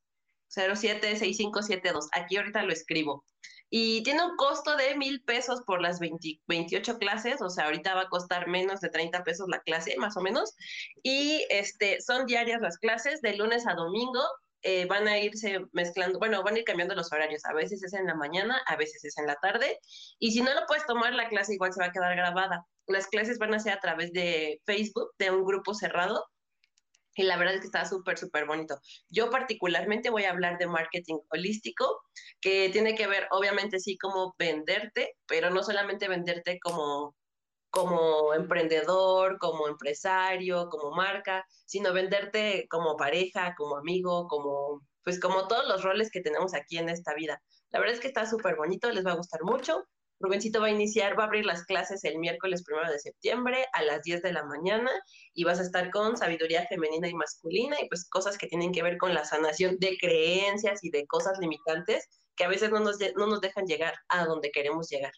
07 6572. Aquí ahorita lo escribo. Y tiene un costo de mil pesos por las 28 clases, o sea, ahorita va a costar menos de 30 pesos la clase, más o menos. Y este, son diarias las clases, de lunes a domingo. Eh, van a irse mezclando, bueno, van a ir cambiando los horarios. A veces es en la mañana, a veces es en la tarde. Y si no lo puedes tomar, la clase igual se va a quedar grabada. Las clases van a ser a través de Facebook, de un grupo cerrado y la verdad es que está súper, súper bonito. Yo particularmente voy a hablar de marketing holístico, que tiene que ver, obviamente, sí, como venderte, pero no solamente venderte como, como emprendedor, como empresario, como marca, sino venderte como pareja, como amigo, como, pues como todos los roles que tenemos aquí en esta vida. La verdad es que está súper bonito, les va a gustar mucho. Rubencito va a iniciar, va a abrir las clases el miércoles primero de septiembre a las 10 de la mañana y vas a estar con sabiduría femenina y masculina y pues cosas que tienen que ver con la sanación de creencias y de cosas limitantes que a veces no nos, no nos dejan llegar a donde queremos llegar.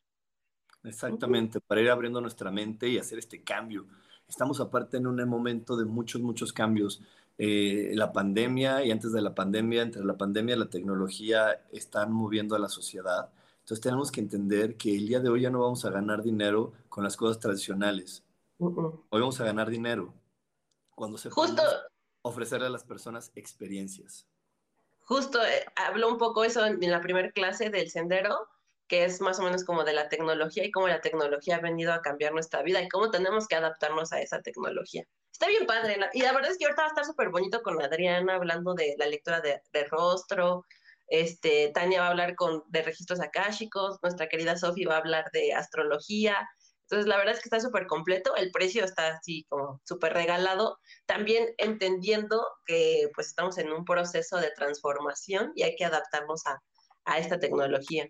Exactamente, para ir abriendo nuestra mente y hacer este cambio. Estamos aparte en un momento de muchos, muchos cambios. Eh, la pandemia y antes de la pandemia, entre la pandemia la tecnología, están moviendo a la sociedad entonces tenemos que entender que el día de hoy ya no vamos a ganar dinero con las cosas tradicionales. Hoy vamos a ganar dinero cuando se Justo ofrecerle a las personas experiencias. Justo eh, habló un poco eso en, la primera clase del sendero, que es más o menos como de la tecnología y cómo la tecnología ha venido a cambiar nuestra vida y cómo tenemos que adaptarnos a esa tecnología. Está bien padre. y la verdad es que ahorita va a estar súper bonito con Adriana hablando de la lectura de, de rostro, este, Tania va a hablar con, de registros akáshicos, nuestra querida Sofi va a hablar de astrología. Entonces, la verdad es que está súper completo, el precio está así como súper regalado, también entendiendo que pues estamos en un proceso de transformación y hay que adaptarnos a, esta tecnología.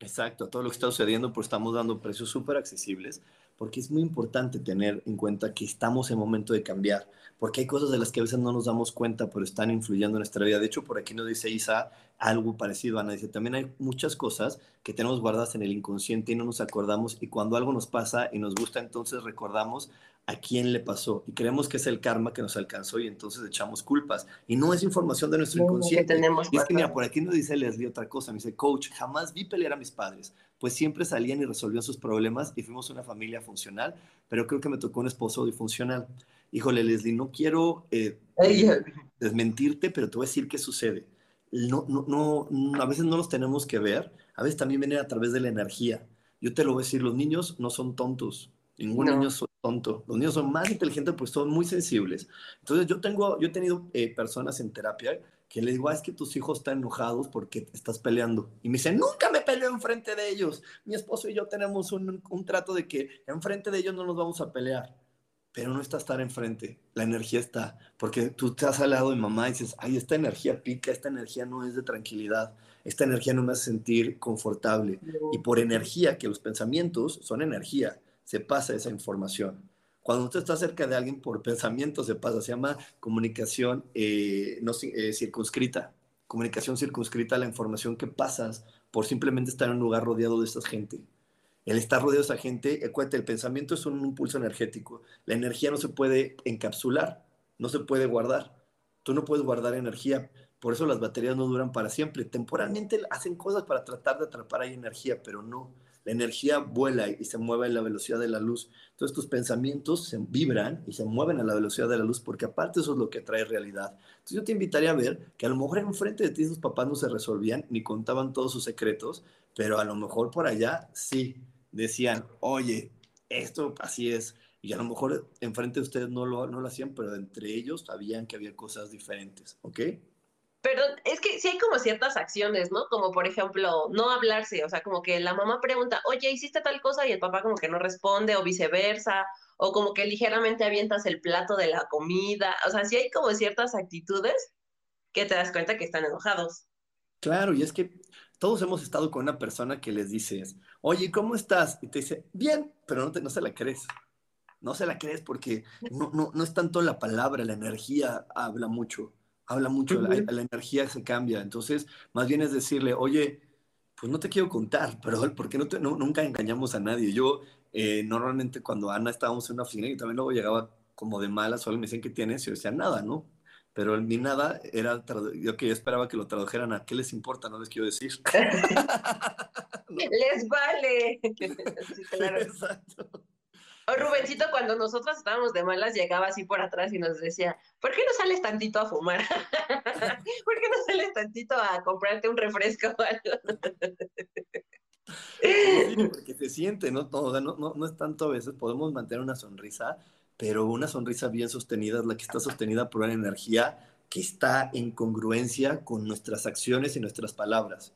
Exacto, todo lo que está sucediendo, pues estamos dando precios súper accesibles porque es muy importante tener en cuenta que estamos en momento de cambiar, porque hay cosas de las que a veces no nos damos cuenta, pero están influyendo en nuestra vida. De hecho, por aquí nos dice Isa algo parecido, Ana dice, también hay muchas cosas que tenemos guardadas en el inconsciente y no nos acordamos, y cuando algo nos pasa y nos gusta, entonces recordamos a quién le pasó y creemos que es el karma que nos alcanzó y entonces echamos culpas. Y no es información de nuestro inconsciente. y es que mira, por aquí nos dice Leslie otra cosa, me dice, coach, jamás vi pelear a mis padres, pues siempre salían y resolvían sus problemas y fuimos una familia funcional, pero creo que me tocó un esposo disfuncional. Híjole, Leslie, no quiero eh, desmentirte, pero te voy a decir qué sucede. No, no, no, a veces no los tenemos que ver, a veces también viene a través de la energía. Yo te lo voy a decir, los niños no son tontos, ningún niño es tonto. Los niños son más inteligentes, pues son muy sensibles. Entonces yo tengo, yo he tenido eh, personas en terapia que le digo, ah, es que tus hijos están enojados porque estás peleando. Y me dicen, nunca me peleo enfrente de ellos. Mi esposo y yo tenemos un, un trato de que enfrente de ellos no nos vamos a pelear. Pero no está estar enfrente, la energía está. Porque tú estás al lado de mamá y dices, ay, esta energía pica, esta energía no es de tranquilidad, esta energía no me hace sentir confortable. Y por energía, que los pensamientos son energía, se pasa esa información. Cuando usted está cerca de alguien por pensamiento se pasa, se llama comunicación eh, no, eh, circunscrita. Comunicación circunscrita la información que pasas por simplemente estar en un lugar rodeado de esta gente. El estar rodeado de esa gente, acuérdate, el pensamiento es un impulso energético. La energía no se puede encapsular, no se puede guardar. Tú no puedes guardar energía. Por eso las baterías no duran para siempre. Temporalmente hacen cosas para tratar de atrapar ahí energía, pero no la energía vuela y se mueve a la velocidad de la luz. Entonces tus pensamientos se vibran y se mueven a la velocidad de la luz porque aparte eso es lo que trae realidad. Entonces yo te invitaría a ver que a lo mejor enfrente de ti sus papás no se resolvían ni contaban todos sus secretos, pero a lo mejor por allá sí decían, oye, esto así es. Y a lo mejor enfrente de ustedes no lo, no lo hacían, pero entre ellos sabían que había cosas diferentes, ¿ok? Pero es que sí hay como ciertas acciones, ¿no? Como por ejemplo, no hablarse, o sea, como que la mamá pregunta, oye, ¿hiciste tal cosa? Y el papá como que no responde, o viceversa, o como que ligeramente avientas el plato de la comida, o sea, sí hay como ciertas actitudes que te das cuenta que están enojados. Claro, y es que todos hemos estado con una persona que les dices, oye, ¿cómo estás? Y te dice, bien, pero no, te, no se la crees. No se la crees porque no, no, no es tanto la palabra, la energía habla mucho habla mucho, la, energía se cambia. Entonces, más bien es decirle, oye, pues no te quiero contar, pero ¿por qué no, nunca engañamos a nadie? Yo, eh, normalmente cuando Ana estábamos en una oficina y también luego llegaba como de mala, solo me decían, ¿qué tienes? Y yo decía, nada, ¿no? Pero mi nada era, yo que esperaba que lo tradujeran a, ¿qué les importa? No les quiero decir. les vale. Exacto. O Rubencito, cuando nosotros estábamos de malas, llegaba así por atrás y nos decía, ¿por qué no sales tantito a fumar? ¿Por qué no sales tantito a comprarte un refresco o algo? Sí, porque se siente, ¿no? No, no, no es tanto a veces, podemos mantener una sonrisa, pero una sonrisa bien sostenida es la que está sostenida por una energía que está en congruencia con nuestras acciones y nuestras palabras.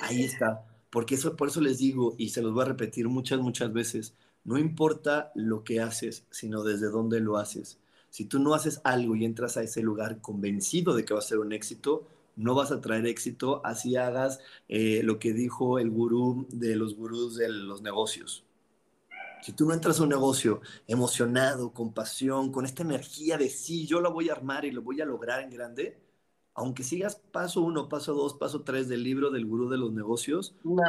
Ahí está. Porque eso, por eso les digo, y se los voy a repetir muchas, muchas veces, no importa lo que haces, sino desde dónde lo haces. Si tú no haces algo y entras a ese lugar convencido de que va a ser un éxito, no vas a traer éxito así hagas eh, lo que dijo el gurú de los gurús de los negocios. Si tú no entras a un negocio emocionado, con pasión, con esta energía de sí, yo lo voy a armar y lo voy a lograr en grande, aunque sigas paso uno, paso dos, paso tres del libro del gurú de los negocios, no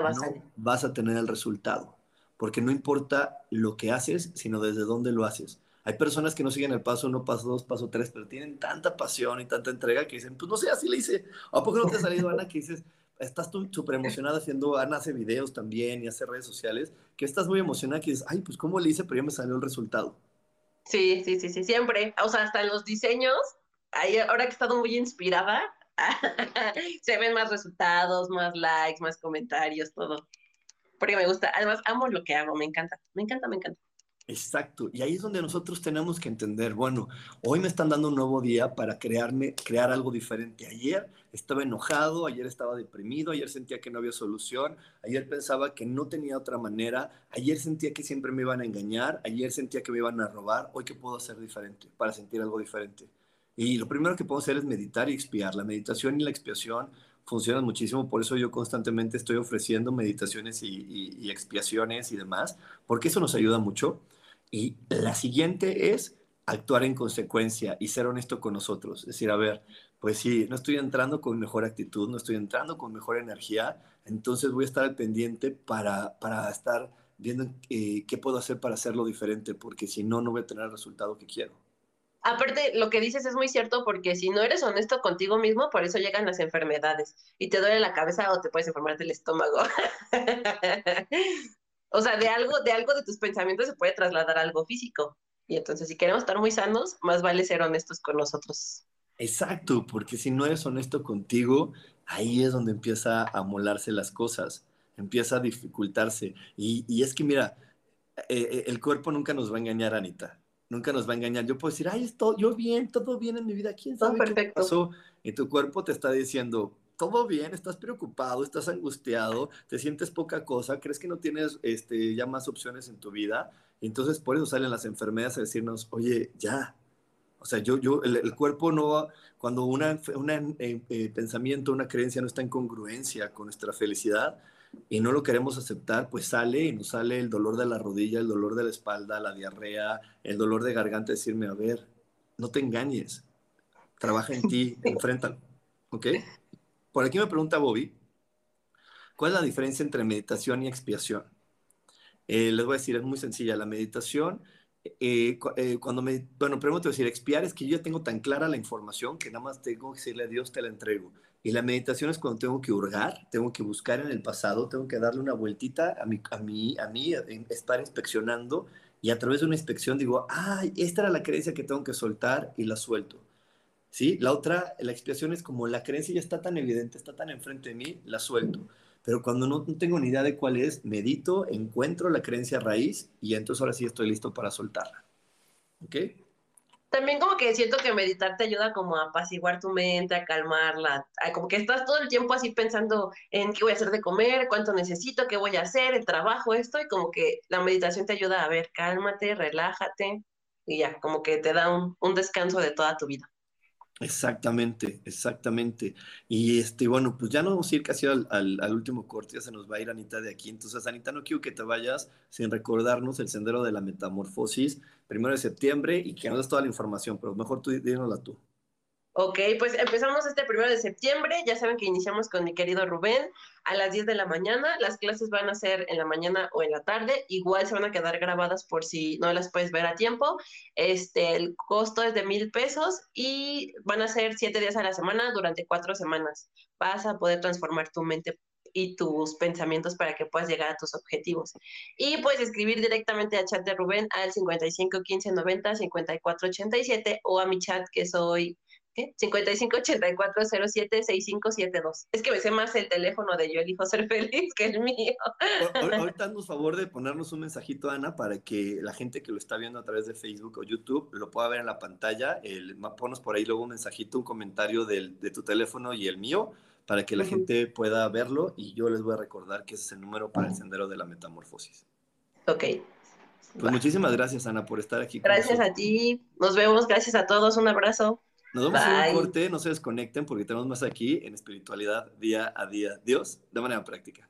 vas a tener el resultado porque no importa lo que haces, sino desde dónde lo haces. Hay personas que no siguen el paso uno, paso dos, paso tres, pero tienen tanta pasión y tanta entrega que dicen, pues no sé, así le hice. ¿A poco no te ha salido, Ana, que dices, estás tú súper emocionada haciendo, Ana hace videos también y hace redes sociales, que estás muy emocionada que dices, ay, pues cómo le hice, pero ya me salió el resultado. Sí, sí, sí, sí, siempre. O sea, hasta en los diseños, ahora que he estado muy inspirada, se ven más resultados, más likes, más comentarios, todo porque me gusta. Además, amo lo que hago, me encanta, me encanta, me encanta. Exacto, y ahí es donde nosotros tenemos que entender, bueno, hoy me están dando un nuevo día para crearme, crear algo diferente. Ayer estaba enojado, ayer estaba deprimido, ayer sentía que no había solución, ayer pensaba que no tenía otra manera, ayer sentía que siempre me iban a engañar, ayer sentía que me iban a robar, hoy qué puedo hacer diferente para sentir algo diferente. Y lo primero que puedo hacer es meditar y expiar. La meditación y la expiación funcionan muchísimo, por eso yo constantemente estoy ofreciendo meditaciones y, expiaciones y demás, porque eso nos ayuda mucho. Y la siguiente es actuar en consecuencia y ser honesto con nosotros. Es decir, a ver, pues sí, no estoy entrando con mejor actitud, no estoy entrando con mejor energía, entonces voy a estar al pendiente para, para estar viendo eh, qué puedo hacer para hacerlo diferente, porque si no, no voy a tener el resultado que quiero. Aparte, lo que dices es muy cierto porque si no eres honesto contigo mismo, por eso llegan las enfermedades y te duele la cabeza o te puedes enfermar del estómago. o sea, de algo, de algo de tus pensamientos se puede trasladar a algo físico. Y entonces, si queremos estar muy sanos, más vale ser honestos con nosotros. Exacto, porque si no eres honesto contigo, ahí es donde empieza a molarse las cosas, empieza a dificultarse. Y, es que, mira, eh, eh, el cuerpo nunca nos va a engañar, Anita nunca nos va a engañar. Yo puedo decir, ay, estoy, yo bien, todo bien en mi vida, ¿quién sabe qué pasó? Y tu cuerpo te está diciendo, todo bien, estás preocupado, estás angustiado, te sientes poca cosa, crees que no tienes este, ya más opciones en tu vida. Y entonces por eso salen las enfermedades a decirnos, oye, ya. O sea, yo, yo, el, cuerpo no va, cuando un una, eh, eh, pensamiento, una creencia no está en congruencia con nuestra felicidad, y no lo queremos aceptar, pues sale y nos sale el dolor de la rodilla, el dolor de la espalda, la diarrea, el dolor de garganta, decirme, a ver, no te engañes, trabaja en ti, enfréntalo, ¿ok? Por aquí me pregunta Bobby, ¿cuál es la diferencia entre meditación y expiación? Eh, les voy a decir, es muy sencilla, la meditación eh, eh, cuando me, bueno, primero te voy a decir, expiar es que yo ya tengo tan clara la información que nada más tengo que decirle a Dios, te la entrego. Y la meditación es cuando tengo que hurgar, tengo que buscar en el pasado, tengo que darle una vueltita a mí, a mí, a mí estar inspeccionando y a través de una inspección digo, ay, esta era la creencia que tengo que soltar y la suelto. ¿Sí? La otra, la expiación es como la creencia ya está tan evidente, está tan enfrente de mí, la suelto. Pero cuando no, no tengo ni idea de cuál es, medito, encuentro la creencia raíz y entonces ahora sí estoy listo para soltarla. ¿Ok? También como que siento que meditar te ayuda como a apaciguar tu mente, a calmarla, como que estás todo el tiempo así pensando en qué voy a hacer de comer, cuánto necesito, qué voy a hacer, el trabajo, esto, y como que la meditación te ayuda a ver, cálmate, relájate, y ya, como que te da un, un descanso de toda tu vida. Exactamente, exactamente. Y este, bueno, pues ya no vamos a ir casi al, al, último corte, ya se nos va a ir Anita de aquí. Entonces, Anita, no quiero que te vayas sin recordarnos el sendero de la metamorfosis, primero de septiembre, y que nos des toda la información, pero mejor tú dínosla tú. Ok, pues empezamos este primero de septiembre. Ya saben que iniciamos con mi querido Rubén a las 10 de la mañana. Las clases van a ser en la mañana o en la tarde. Igual se van a quedar grabadas por si no las puedes ver a tiempo. Este, el costo es de mil pesos y van a ser siete días a la semana durante cuatro semanas. Vas a poder transformar tu mente y tus pensamientos para que puedas llegar a tus objetivos. Y puedes escribir directamente al chat de Rubén al 55 15 90 54 87 o a mi chat que soy ¿qué? 5584076572. Es que me sé más el teléfono de yo elijo ser feliz que el mío. Ahorita haznos favor de ponernos un mensajito, Ana, para que la gente que lo está viendo a través de Facebook o YouTube lo pueda ver en la pantalla. El, ponos por ahí luego un mensajito, un comentario del, de tu teléfono y el mío para que la gente pueda verlo y yo les voy a recordar que ese es el número para el sendero de la metamorfosis. Ok. Pues muchísimas gracias, Ana, por estar aquí. gracias a ti. Nos vemos. Gracias a todos. Un abrazo. Nos vemos en un corte, no se desconecten porque tenemos más aquí en espiritualidad día a día. Dios, de manera práctica.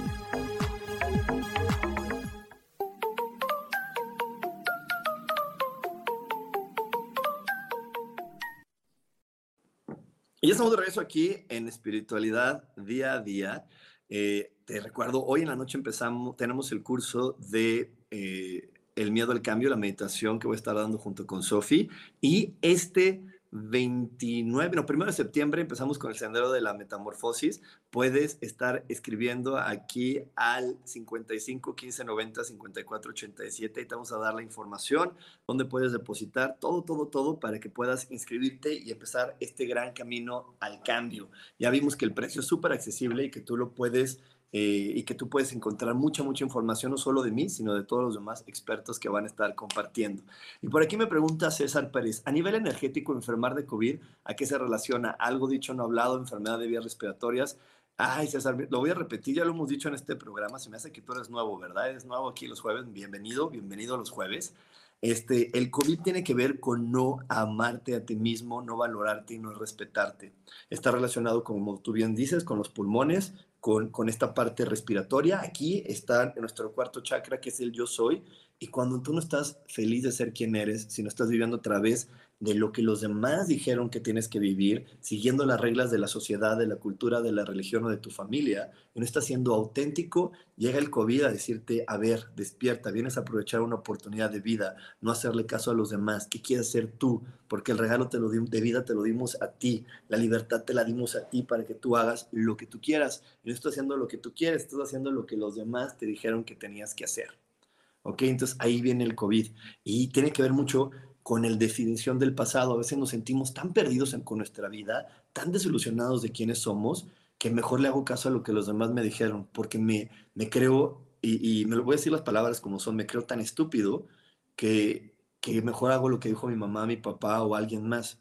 Estamos de regreso aquí en espiritualidad día a día. Eh, te recuerdo, hoy en la noche empezamos, tenemos el curso de eh, El miedo al cambio, la meditación que voy a estar dando junto con Sofi. Y este 29, no, primero de septiembre empezamos con el sendero de la metamorfosis. Puedes estar escribiendo aquí al 55 15 90 54 87 y te vamos a dar la información donde puedes depositar todo, todo, todo para que puedas inscribirte y empezar este gran camino al cambio. Ya vimos que el precio es súper accesible y que tú lo puedes eh, y que tú puedes encontrar mucha, mucha información, no solo de mí, sino de todos los demás expertos que van a estar compartiendo. Y por aquí me pregunta César Pérez, a nivel energético, enfermar de COVID, ¿a qué se relaciona? Algo dicho, no hablado, enfermedad de vías respiratorias. Ay, César, lo voy a repetir, ya lo hemos dicho en este programa, se me hace que tú eres nuevo, ¿verdad? Eres nuevo aquí los jueves, bienvenido, bienvenido a los jueves. Este, el COVID tiene que ver con no amarte a ti mismo, no valorarte y no respetarte. Está relacionado, como tú bien dices, con los pulmones, con, esta parte respiratoria. Aquí está nuestro cuarto chakra, que es el yo soy. Y cuando tú no estás feliz de ser quien eres, si no estás viviendo a través de lo que los demás dijeron que tienes que vivir, siguiendo las reglas de la sociedad, de la cultura, de la religión o de tu familia, y no estás siendo auténtico, llega el COVID a decirte, a ver, despierta, vienes a aprovechar una oportunidad de vida, no hacerle caso a los demás, ¿qué quieres hacer tú? Porque el regalo te lo de vida te lo dimos a ti, la libertad te la dimos a ti para que tú hagas lo que tú quieras. Y no estás haciendo lo que tú quieres, estás haciendo lo que los demás te dijeron que tenías que hacer. ¿Ok? Entonces ahí viene el COVID. Y tiene que ver mucho con el definición del pasado. A veces nos sentimos tan perdidos en, con nuestra vida, tan desilusionados de quiénes somos, que mejor le hago caso a lo que los demás me dijeron, porque me, me creo, y, me lo voy a decir las palabras como son, me creo tan estúpido que, que mejor hago lo que dijo mi mamá, mi papá o alguien más.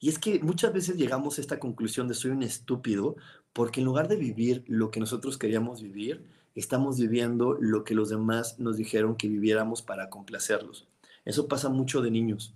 Y es que muchas veces llegamos a esta conclusión de soy un estúpido, porque en lugar de vivir lo que nosotros queríamos vivir, estamos viviendo lo que los demás nos dijeron que viviéramos para complacerlos. Eso pasa mucho de niños,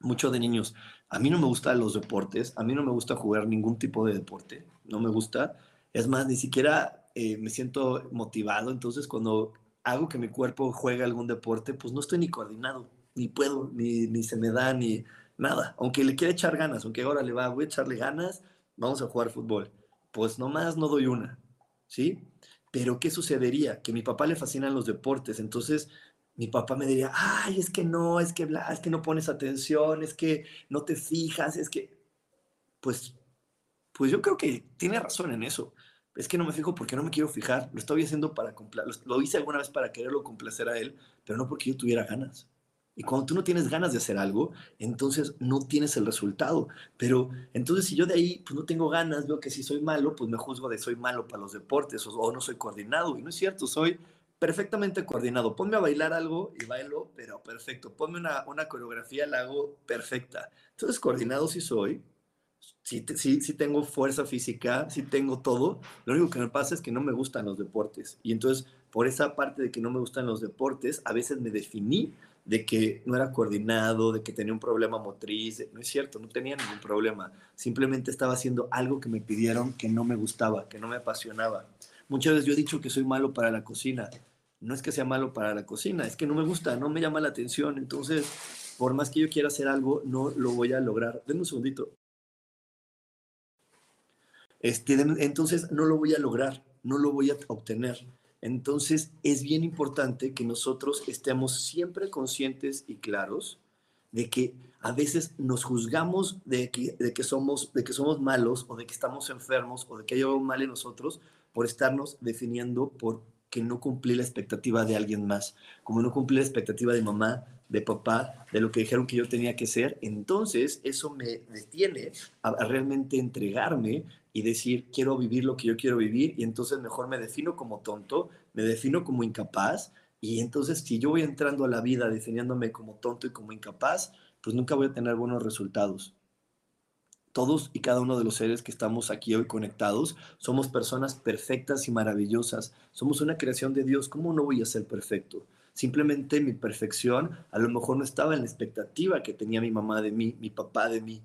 mucho de niños. A mí no me gustan los deportes, a mí no me gusta jugar ningún tipo de deporte, no me gusta. Es más, ni siquiera eh, me siento motivado, entonces cuando hago que mi cuerpo juegue algún deporte, pues no estoy ni coordinado, ni puedo, ni, ni se me da, ni nada. Aunque le quiera echar ganas, aunque ahora le va, voy a echarle ganas, vamos a jugar fútbol. Pues nomás no doy una, ¿sí? Pero ¿qué sucedería? Que a mi papá le fascinan los deportes, entonces mi papá me diría, ay, es que no, es que, bla, es que no pones atención, es que no te fijas, es que, pues, pues yo creo que tiene razón en eso. Es que no me fijo porque no me quiero fijar. Lo estoy haciendo para lo hice alguna vez para quererlo complacer a él, pero no porque yo tuviera ganas. Y cuando tú no tienes ganas de hacer algo, entonces no tienes el resultado. Pero entonces si yo de ahí pues no tengo ganas, veo que si soy malo, pues me juzgo de soy malo para los deportes o, o no soy coordinado. Y no es cierto, soy perfectamente coordinado. Ponme a bailar algo y bailo, pero perfecto. Ponme una, una coreografía, la hago perfecta. Entonces, coordinado sí soy, sí, sí, sí tengo fuerza física, sí tengo todo. Lo único que me pasa es que no me gustan los deportes. Y entonces, por esa parte de que no me gustan los deportes, a veces me definí de que no era coordinado, de que tenía un problema motriz. No es cierto, no tenía ningún problema. Simplemente estaba haciendo algo que me pidieron que no me gustaba, que no me apasionaba. Muchas veces yo he dicho que soy malo para la cocina no es que sea malo para la cocina, es que no me gusta, no me llama la atención. Entonces, por más que yo quiera hacer algo, no lo voy a lograr. Denme un segundito. Este, entonces, no lo voy a lograr, no lo voy a obtener. Entonces, es bien importante que nosotros estemos siempre conscientes y claros de que a veces nos juzgamos de que, de que, somos, de que somos malos o de que estamos enfermos o de que hay algo mal en nosotros por estarnos definiendo por que no cumplí la expectativa de alguien más, como no cumplí la expectativa de mamá, de papá, de lo que dijeron que yo tenía que ser, entonces eso me detiene a, realmente entregarme y decir, quiero vivir lo que yo quiero vivir, y entonces mejor me defino como tonto, me defino como incapaz, Y entonces, si yo voy entrando a la vida definiéndome como tonto y como incapaz, pues nunca voy a tener buenos resultados. Todos y cada uno de los seres que estamos aquí hoy conectados somos personas perfectas y maravillosas. Somos una creación de Dios. ¿Cómo no voy a ser perfecto? Simplemente mi perfección a lo mejor no estaba en la expectativa que tenía mi mamá de mí, mi papá de mí.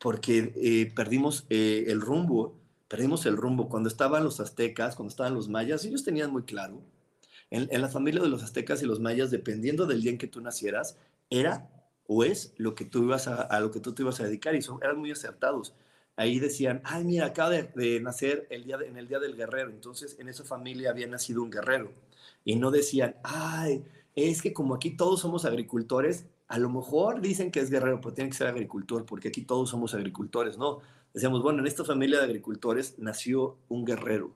Porque eh, perdimos eh, el rumbo, perdimos el rumbo. Cuando estaban los aztecas, cuando estaban los mayas, ellos tenían muy claro. En, en la familia de los aztecas y los mayas, dependiendo del día en que tú nacieras, era o es lo que tú ibas a, lo que tú te ibas a dedicar y eran muy acertados. Ahí decían, ay, mira, acaba de, nacer el día en el Día del Guerrero, entonces en esa familia había nacido un guerrero. Y no decían, ay, es que como aquí todos somos agricultores, a lo mejor dicen que es guerrero, pero tiene que ser agricultor, porque aquí todos somos agricultores, ¿no? Decíamos, bueno, en esta familia de agricultores nació un guerrero.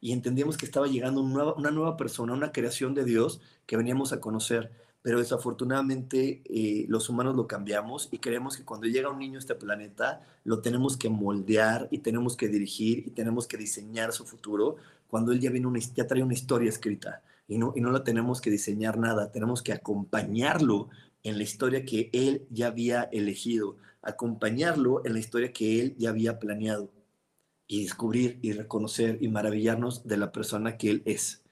Y entendíamos que estaba llegando una nueva persona, una creación de Dios que veníamos a conocer pero desafortunadamente eh, los humanos lo cambiamos y creemos que cuando llega un niño a este planeta lo tenemos que moldear y tenemos que dirigir y tenemos que diseñar su futuro cuando él ya, viene una, ya trae una historia escrita y no, y no la tenemos que diseñar nada, tenemos que acompañarlo en la historia que él ya había elegido, acompañarlo en la historia que él ya había planeado y descubrir y reconocer y maravillarnos de la persona que él es.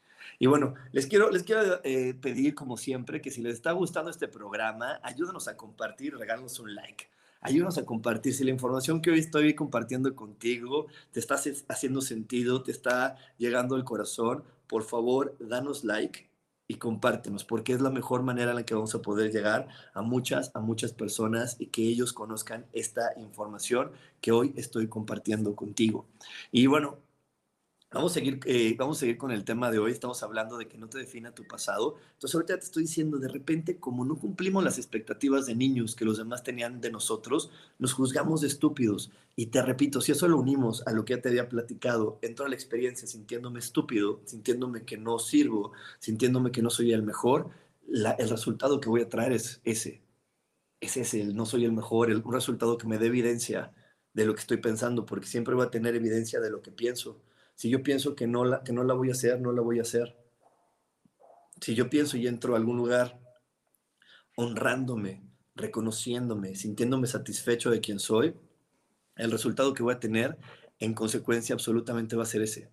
Y bueno, les quiero, les quiero eh, pedir, como siempre, que si les está gustando este programa, ayúdenos a compartir, regálanos un like. Ayúdanos a compartir. Si la información que hoy estoy compartiendo contigo te está haciendo sentido, te está llegando al corazón, por favor, danos like y compártenos, porque es la mejor manera en la que vamos a poder llegar a muchas, a muchas personas y que ellos conozcan esta información que hoy estoy compartiendo contigo. Y bueno, Vamos a, seguir, eh, vamos a seguir con el tema de hoy. Estamos hablando de que no te defina tu pasado. Entonces, ahorita te estoy diciendo, de repente, como no cumplimos las expectativas de niños que los demás tenían de nosotros, nos juzgamos de estúpidos. Y te repito, si eso lo unimos a lo que ya te había platicado, entro a la experiencia sintiéndome estúpido, sintiéndome que no sirvo, sintiéndome que no soy el mejor, el resultado que voy a traer es ese. Es ese, el no soy el mejor, el, un resultado que me dé evidencia de lo que estoy pensando, porque siempre voy a tener evidencia de lo que pienso. Si yo pienso que no, la, que no la voy a hacer, no la voy a hacer. Si yo pienso y entro a algún lugar honrándome, reconociéndome, sintiéndome satisfecho de quien soy, el resultado que voy a tener en consecuencia absolutamente va a ser ese.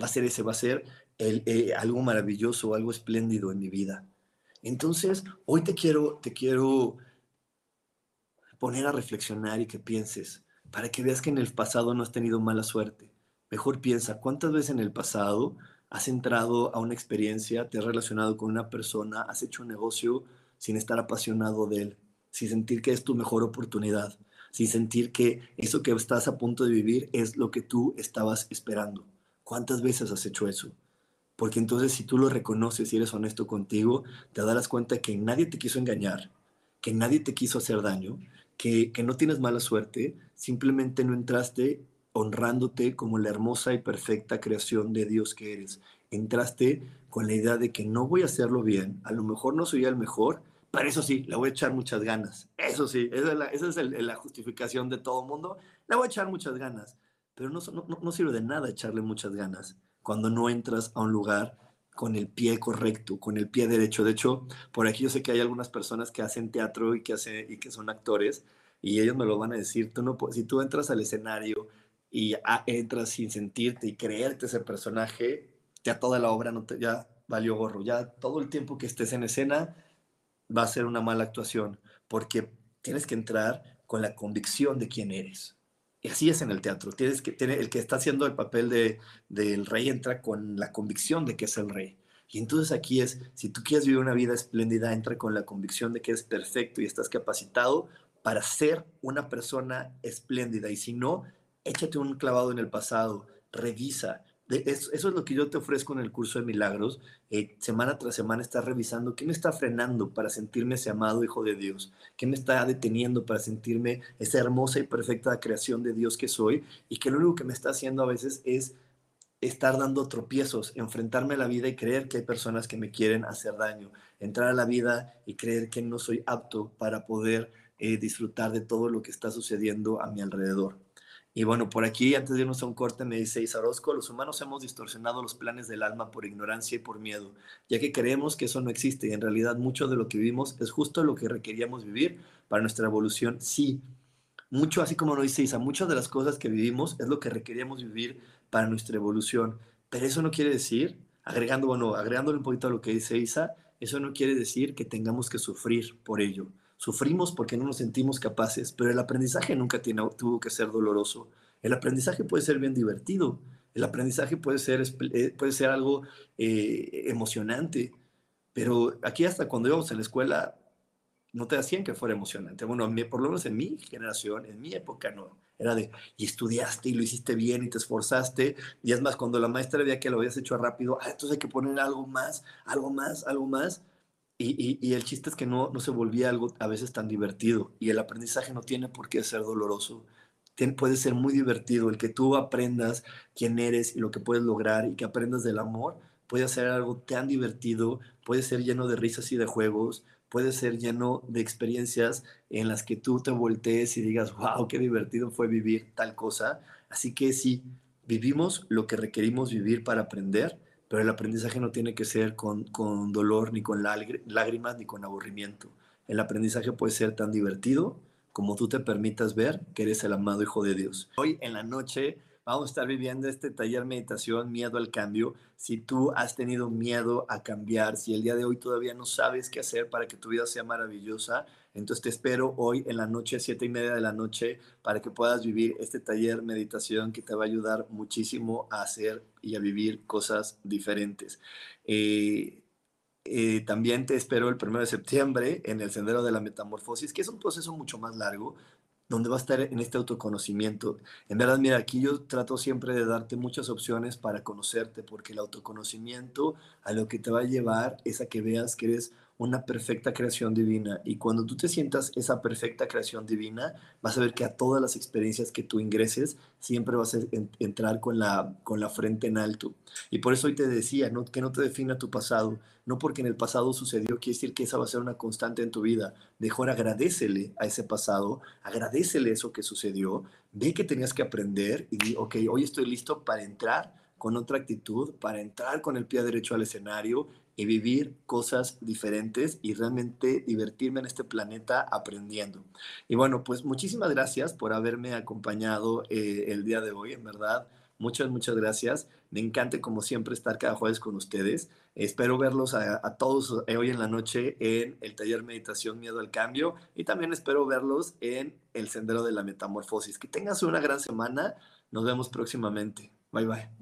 Va a ser ese, va a ser eh, algo maravilloso, algo espléndido en mi vida. Entonces, hoy te quiero, te quiero poner a reflexionar y que pienses, para que veas que en el pasado no has tenido mala suerte, Mejor piensa, ¿cuántas veces en el pasado has entrado a una experiencia, te has relacionado con una persona, has hecho un negocio sin estar apasionado de él, sin sentir que es tu mejor oportunidad, sin sentir que eso que estás a punto de vivir es lo que tú estabas esperando? ¿Cuántas veces has hecho eso? Porque entonces si tú lo reconoces y eres honesto contigo, te darás cuenta que nadie te quiso engañar, que nadie te quiso hacer daño, que, que no tienes mala suerte, simplemente no entraste honrándote como la hermosa y perfecta creación de Dios que eres. Entraste con la idea de que no voy a hacerlo bien, a lo mejor no soy el mejor, pero eso sí, le voy a echar muchas ganas. Eso sí, esa es la, justificación de todo mundo. Le voy a echar muchas ganas, pero no, no, no sirve de nada echarle muchas ganas cuando no entras a un lugar con el pie correcto, con el pie derecho. De hecho, por aquí yo sé que hay algunas personas que hacen teatro y que, hace, y que son actores, y ellos me lo van a decir. Tú no, si tú entras al escenario y entras sin sentirte y creerte ese personaje, ya toda la obra no te, ya valió gorro. Ya todo el tiempo que estés en escena va a ser una mala actuación, porque tienes que entrar con la convicción de quién eres. Y así es en el teatro. Tienes que, tiene, el que está haciendo el papel de, del rey entra con la convicción de que es el rey. Y entonces aquí es, si tú quieres vivir una vida espléndida, entra con la convicción de que eres perfecto y estás capacitado para ser una persona espléndida. Y si no, échate un clavado en el pasado, revisa. Eso, es lo que yo te ofrezco en el curso de milagros. Eh, semana tras semana estás revisando qué me está frenando para sentirme ese amado hijo de Dios, qué me está deteniendo para sentirme esa hermosa y perfecta creación de Dios que soy y que lo único que me está haciendo a veces es estar dando tropiezos, enfrentarme a la vida y creer que hay personas que me quieren hacer daño, entrar a la vida y creer que no soy apto para poder eh, disfrutar de todo lo que está sucediendo a mi alrededor. Y bueno, por aquí, antes de irnos a un corte, me dice Isa Orozco, los humanos hemos distorsionado los planes del alma por ignorancia y por miedo, ya que creemos que eso no existe y en realidad mucho de lo que vivimos es justo lo que requeríamos vivir para nuestra evolución. Sí, mucho, así como lo dice Isa, muchas de las cosas que vivimos es lo que requeríamos vivir para nuestra evolución, pero eso no quiere decir, agregando, bueno, agregándole un poquito a lo que dice Isa, eso no quiere decir que tengamos que sufrir por ello. Sufrimos porque no nos sentimos capaces, pero el aprendizaje nunca tuvo que ser doloroso. El aprendizaje puede ser bien divertido. El aprendizaje puede ser, eh, puede ser algo eh, emocionante. Pero aquí hasta cuando íbamos en la escuela, no te hacían que fuera emocionante. Bueno, por lo menos en mi generación, en mi época, no. Era de, y estudiaste y lo hiciste bien y te esforzaste. Y es más, cuando la maestra veía que lo habías hecho rápido, ah, entonces hay que poner algo más, algo más, algo más. Y, el chiste es que no, no se volvía algo a veces tan divertido y el aprendizaje no tiene por qué ser doloroso. puede ser muy divertido el que tú aprendas quién eres y lo que puedes lograr y que aprendas del amor. Puede ser algo tan divertido, puede ser lleno de risas y de juegos, puede ser lleno de experiencias en las que tú te voltees y digas, wow, qué divertido fue vivir tal cosa. Así que sí, vivimos lo que requerimos vivir para aprender pero el aprendizaje no tiene que ser con, con dolor, ni con lágrimas, ni con aburrimiento. El aprendizaje puede ser tan divertido como tú te permitas ver que eres el amado Hijo de Dios. Hoy en la noche vamos a estar viviendo este taller meditación, miedo al cambio. Si tú has tenido miedo a cambiar, si el día de hoy todavía no sabes qué hacer para que tu vida sea maravillosa, entonces te espero hoy en la noche, siete y media de la noche, para que puedas vivir este taller meditación que te va a ayudar muchísimo a hacer y a vivir cosas diferentes. Eh, eh, también te espero el primero de septiembre en el Sendero de la Metamorfosis, que es un proceso mucho más largo, donde va a estar en este autoconocimiento. En verdad, mira, aquí yo trato siempre de darte muchas opciones para conocerte, porque el autoconocimiento a lo que te va a llevar es a que veas que eres una perfecta creación divina. Y cuando tú te sientas esa perfecta creación divina, vas a ver que a todas las experiencias que tú ingreses, siempre vas a entrar con la, con la frente en alto. Y por eso hoy te decía, ¿no? que no te defina tu pasado. No porque en el pasado sucedió, quiere decir que esa va a ser una constante en tu vida. Mejor agradecele a ese pasado, agradecele eso que sucedió, ve que tenías que aprender y di, ok, hoy estoy listo para entrar con otra actitud, para entrar con el pie derecho al escenario y vivir cosas diferentes y realmente divertirme en este planeta aprendiendo. Y bueno, pues muchísimas gracias por haberme acompañado eh, el día de hoy, en verdad. Muchas, muchas gracias. Me encanta, como siempre, estar cada jueves con ustedes. Espero verlos a, todos eh, hoy en la noche en el taller Meditación Miedo al Cambio y también espero verlos en el Sendero de la Metamorfosis. Que tengas una gran semana. Nos vemos próximamente. Bye bye.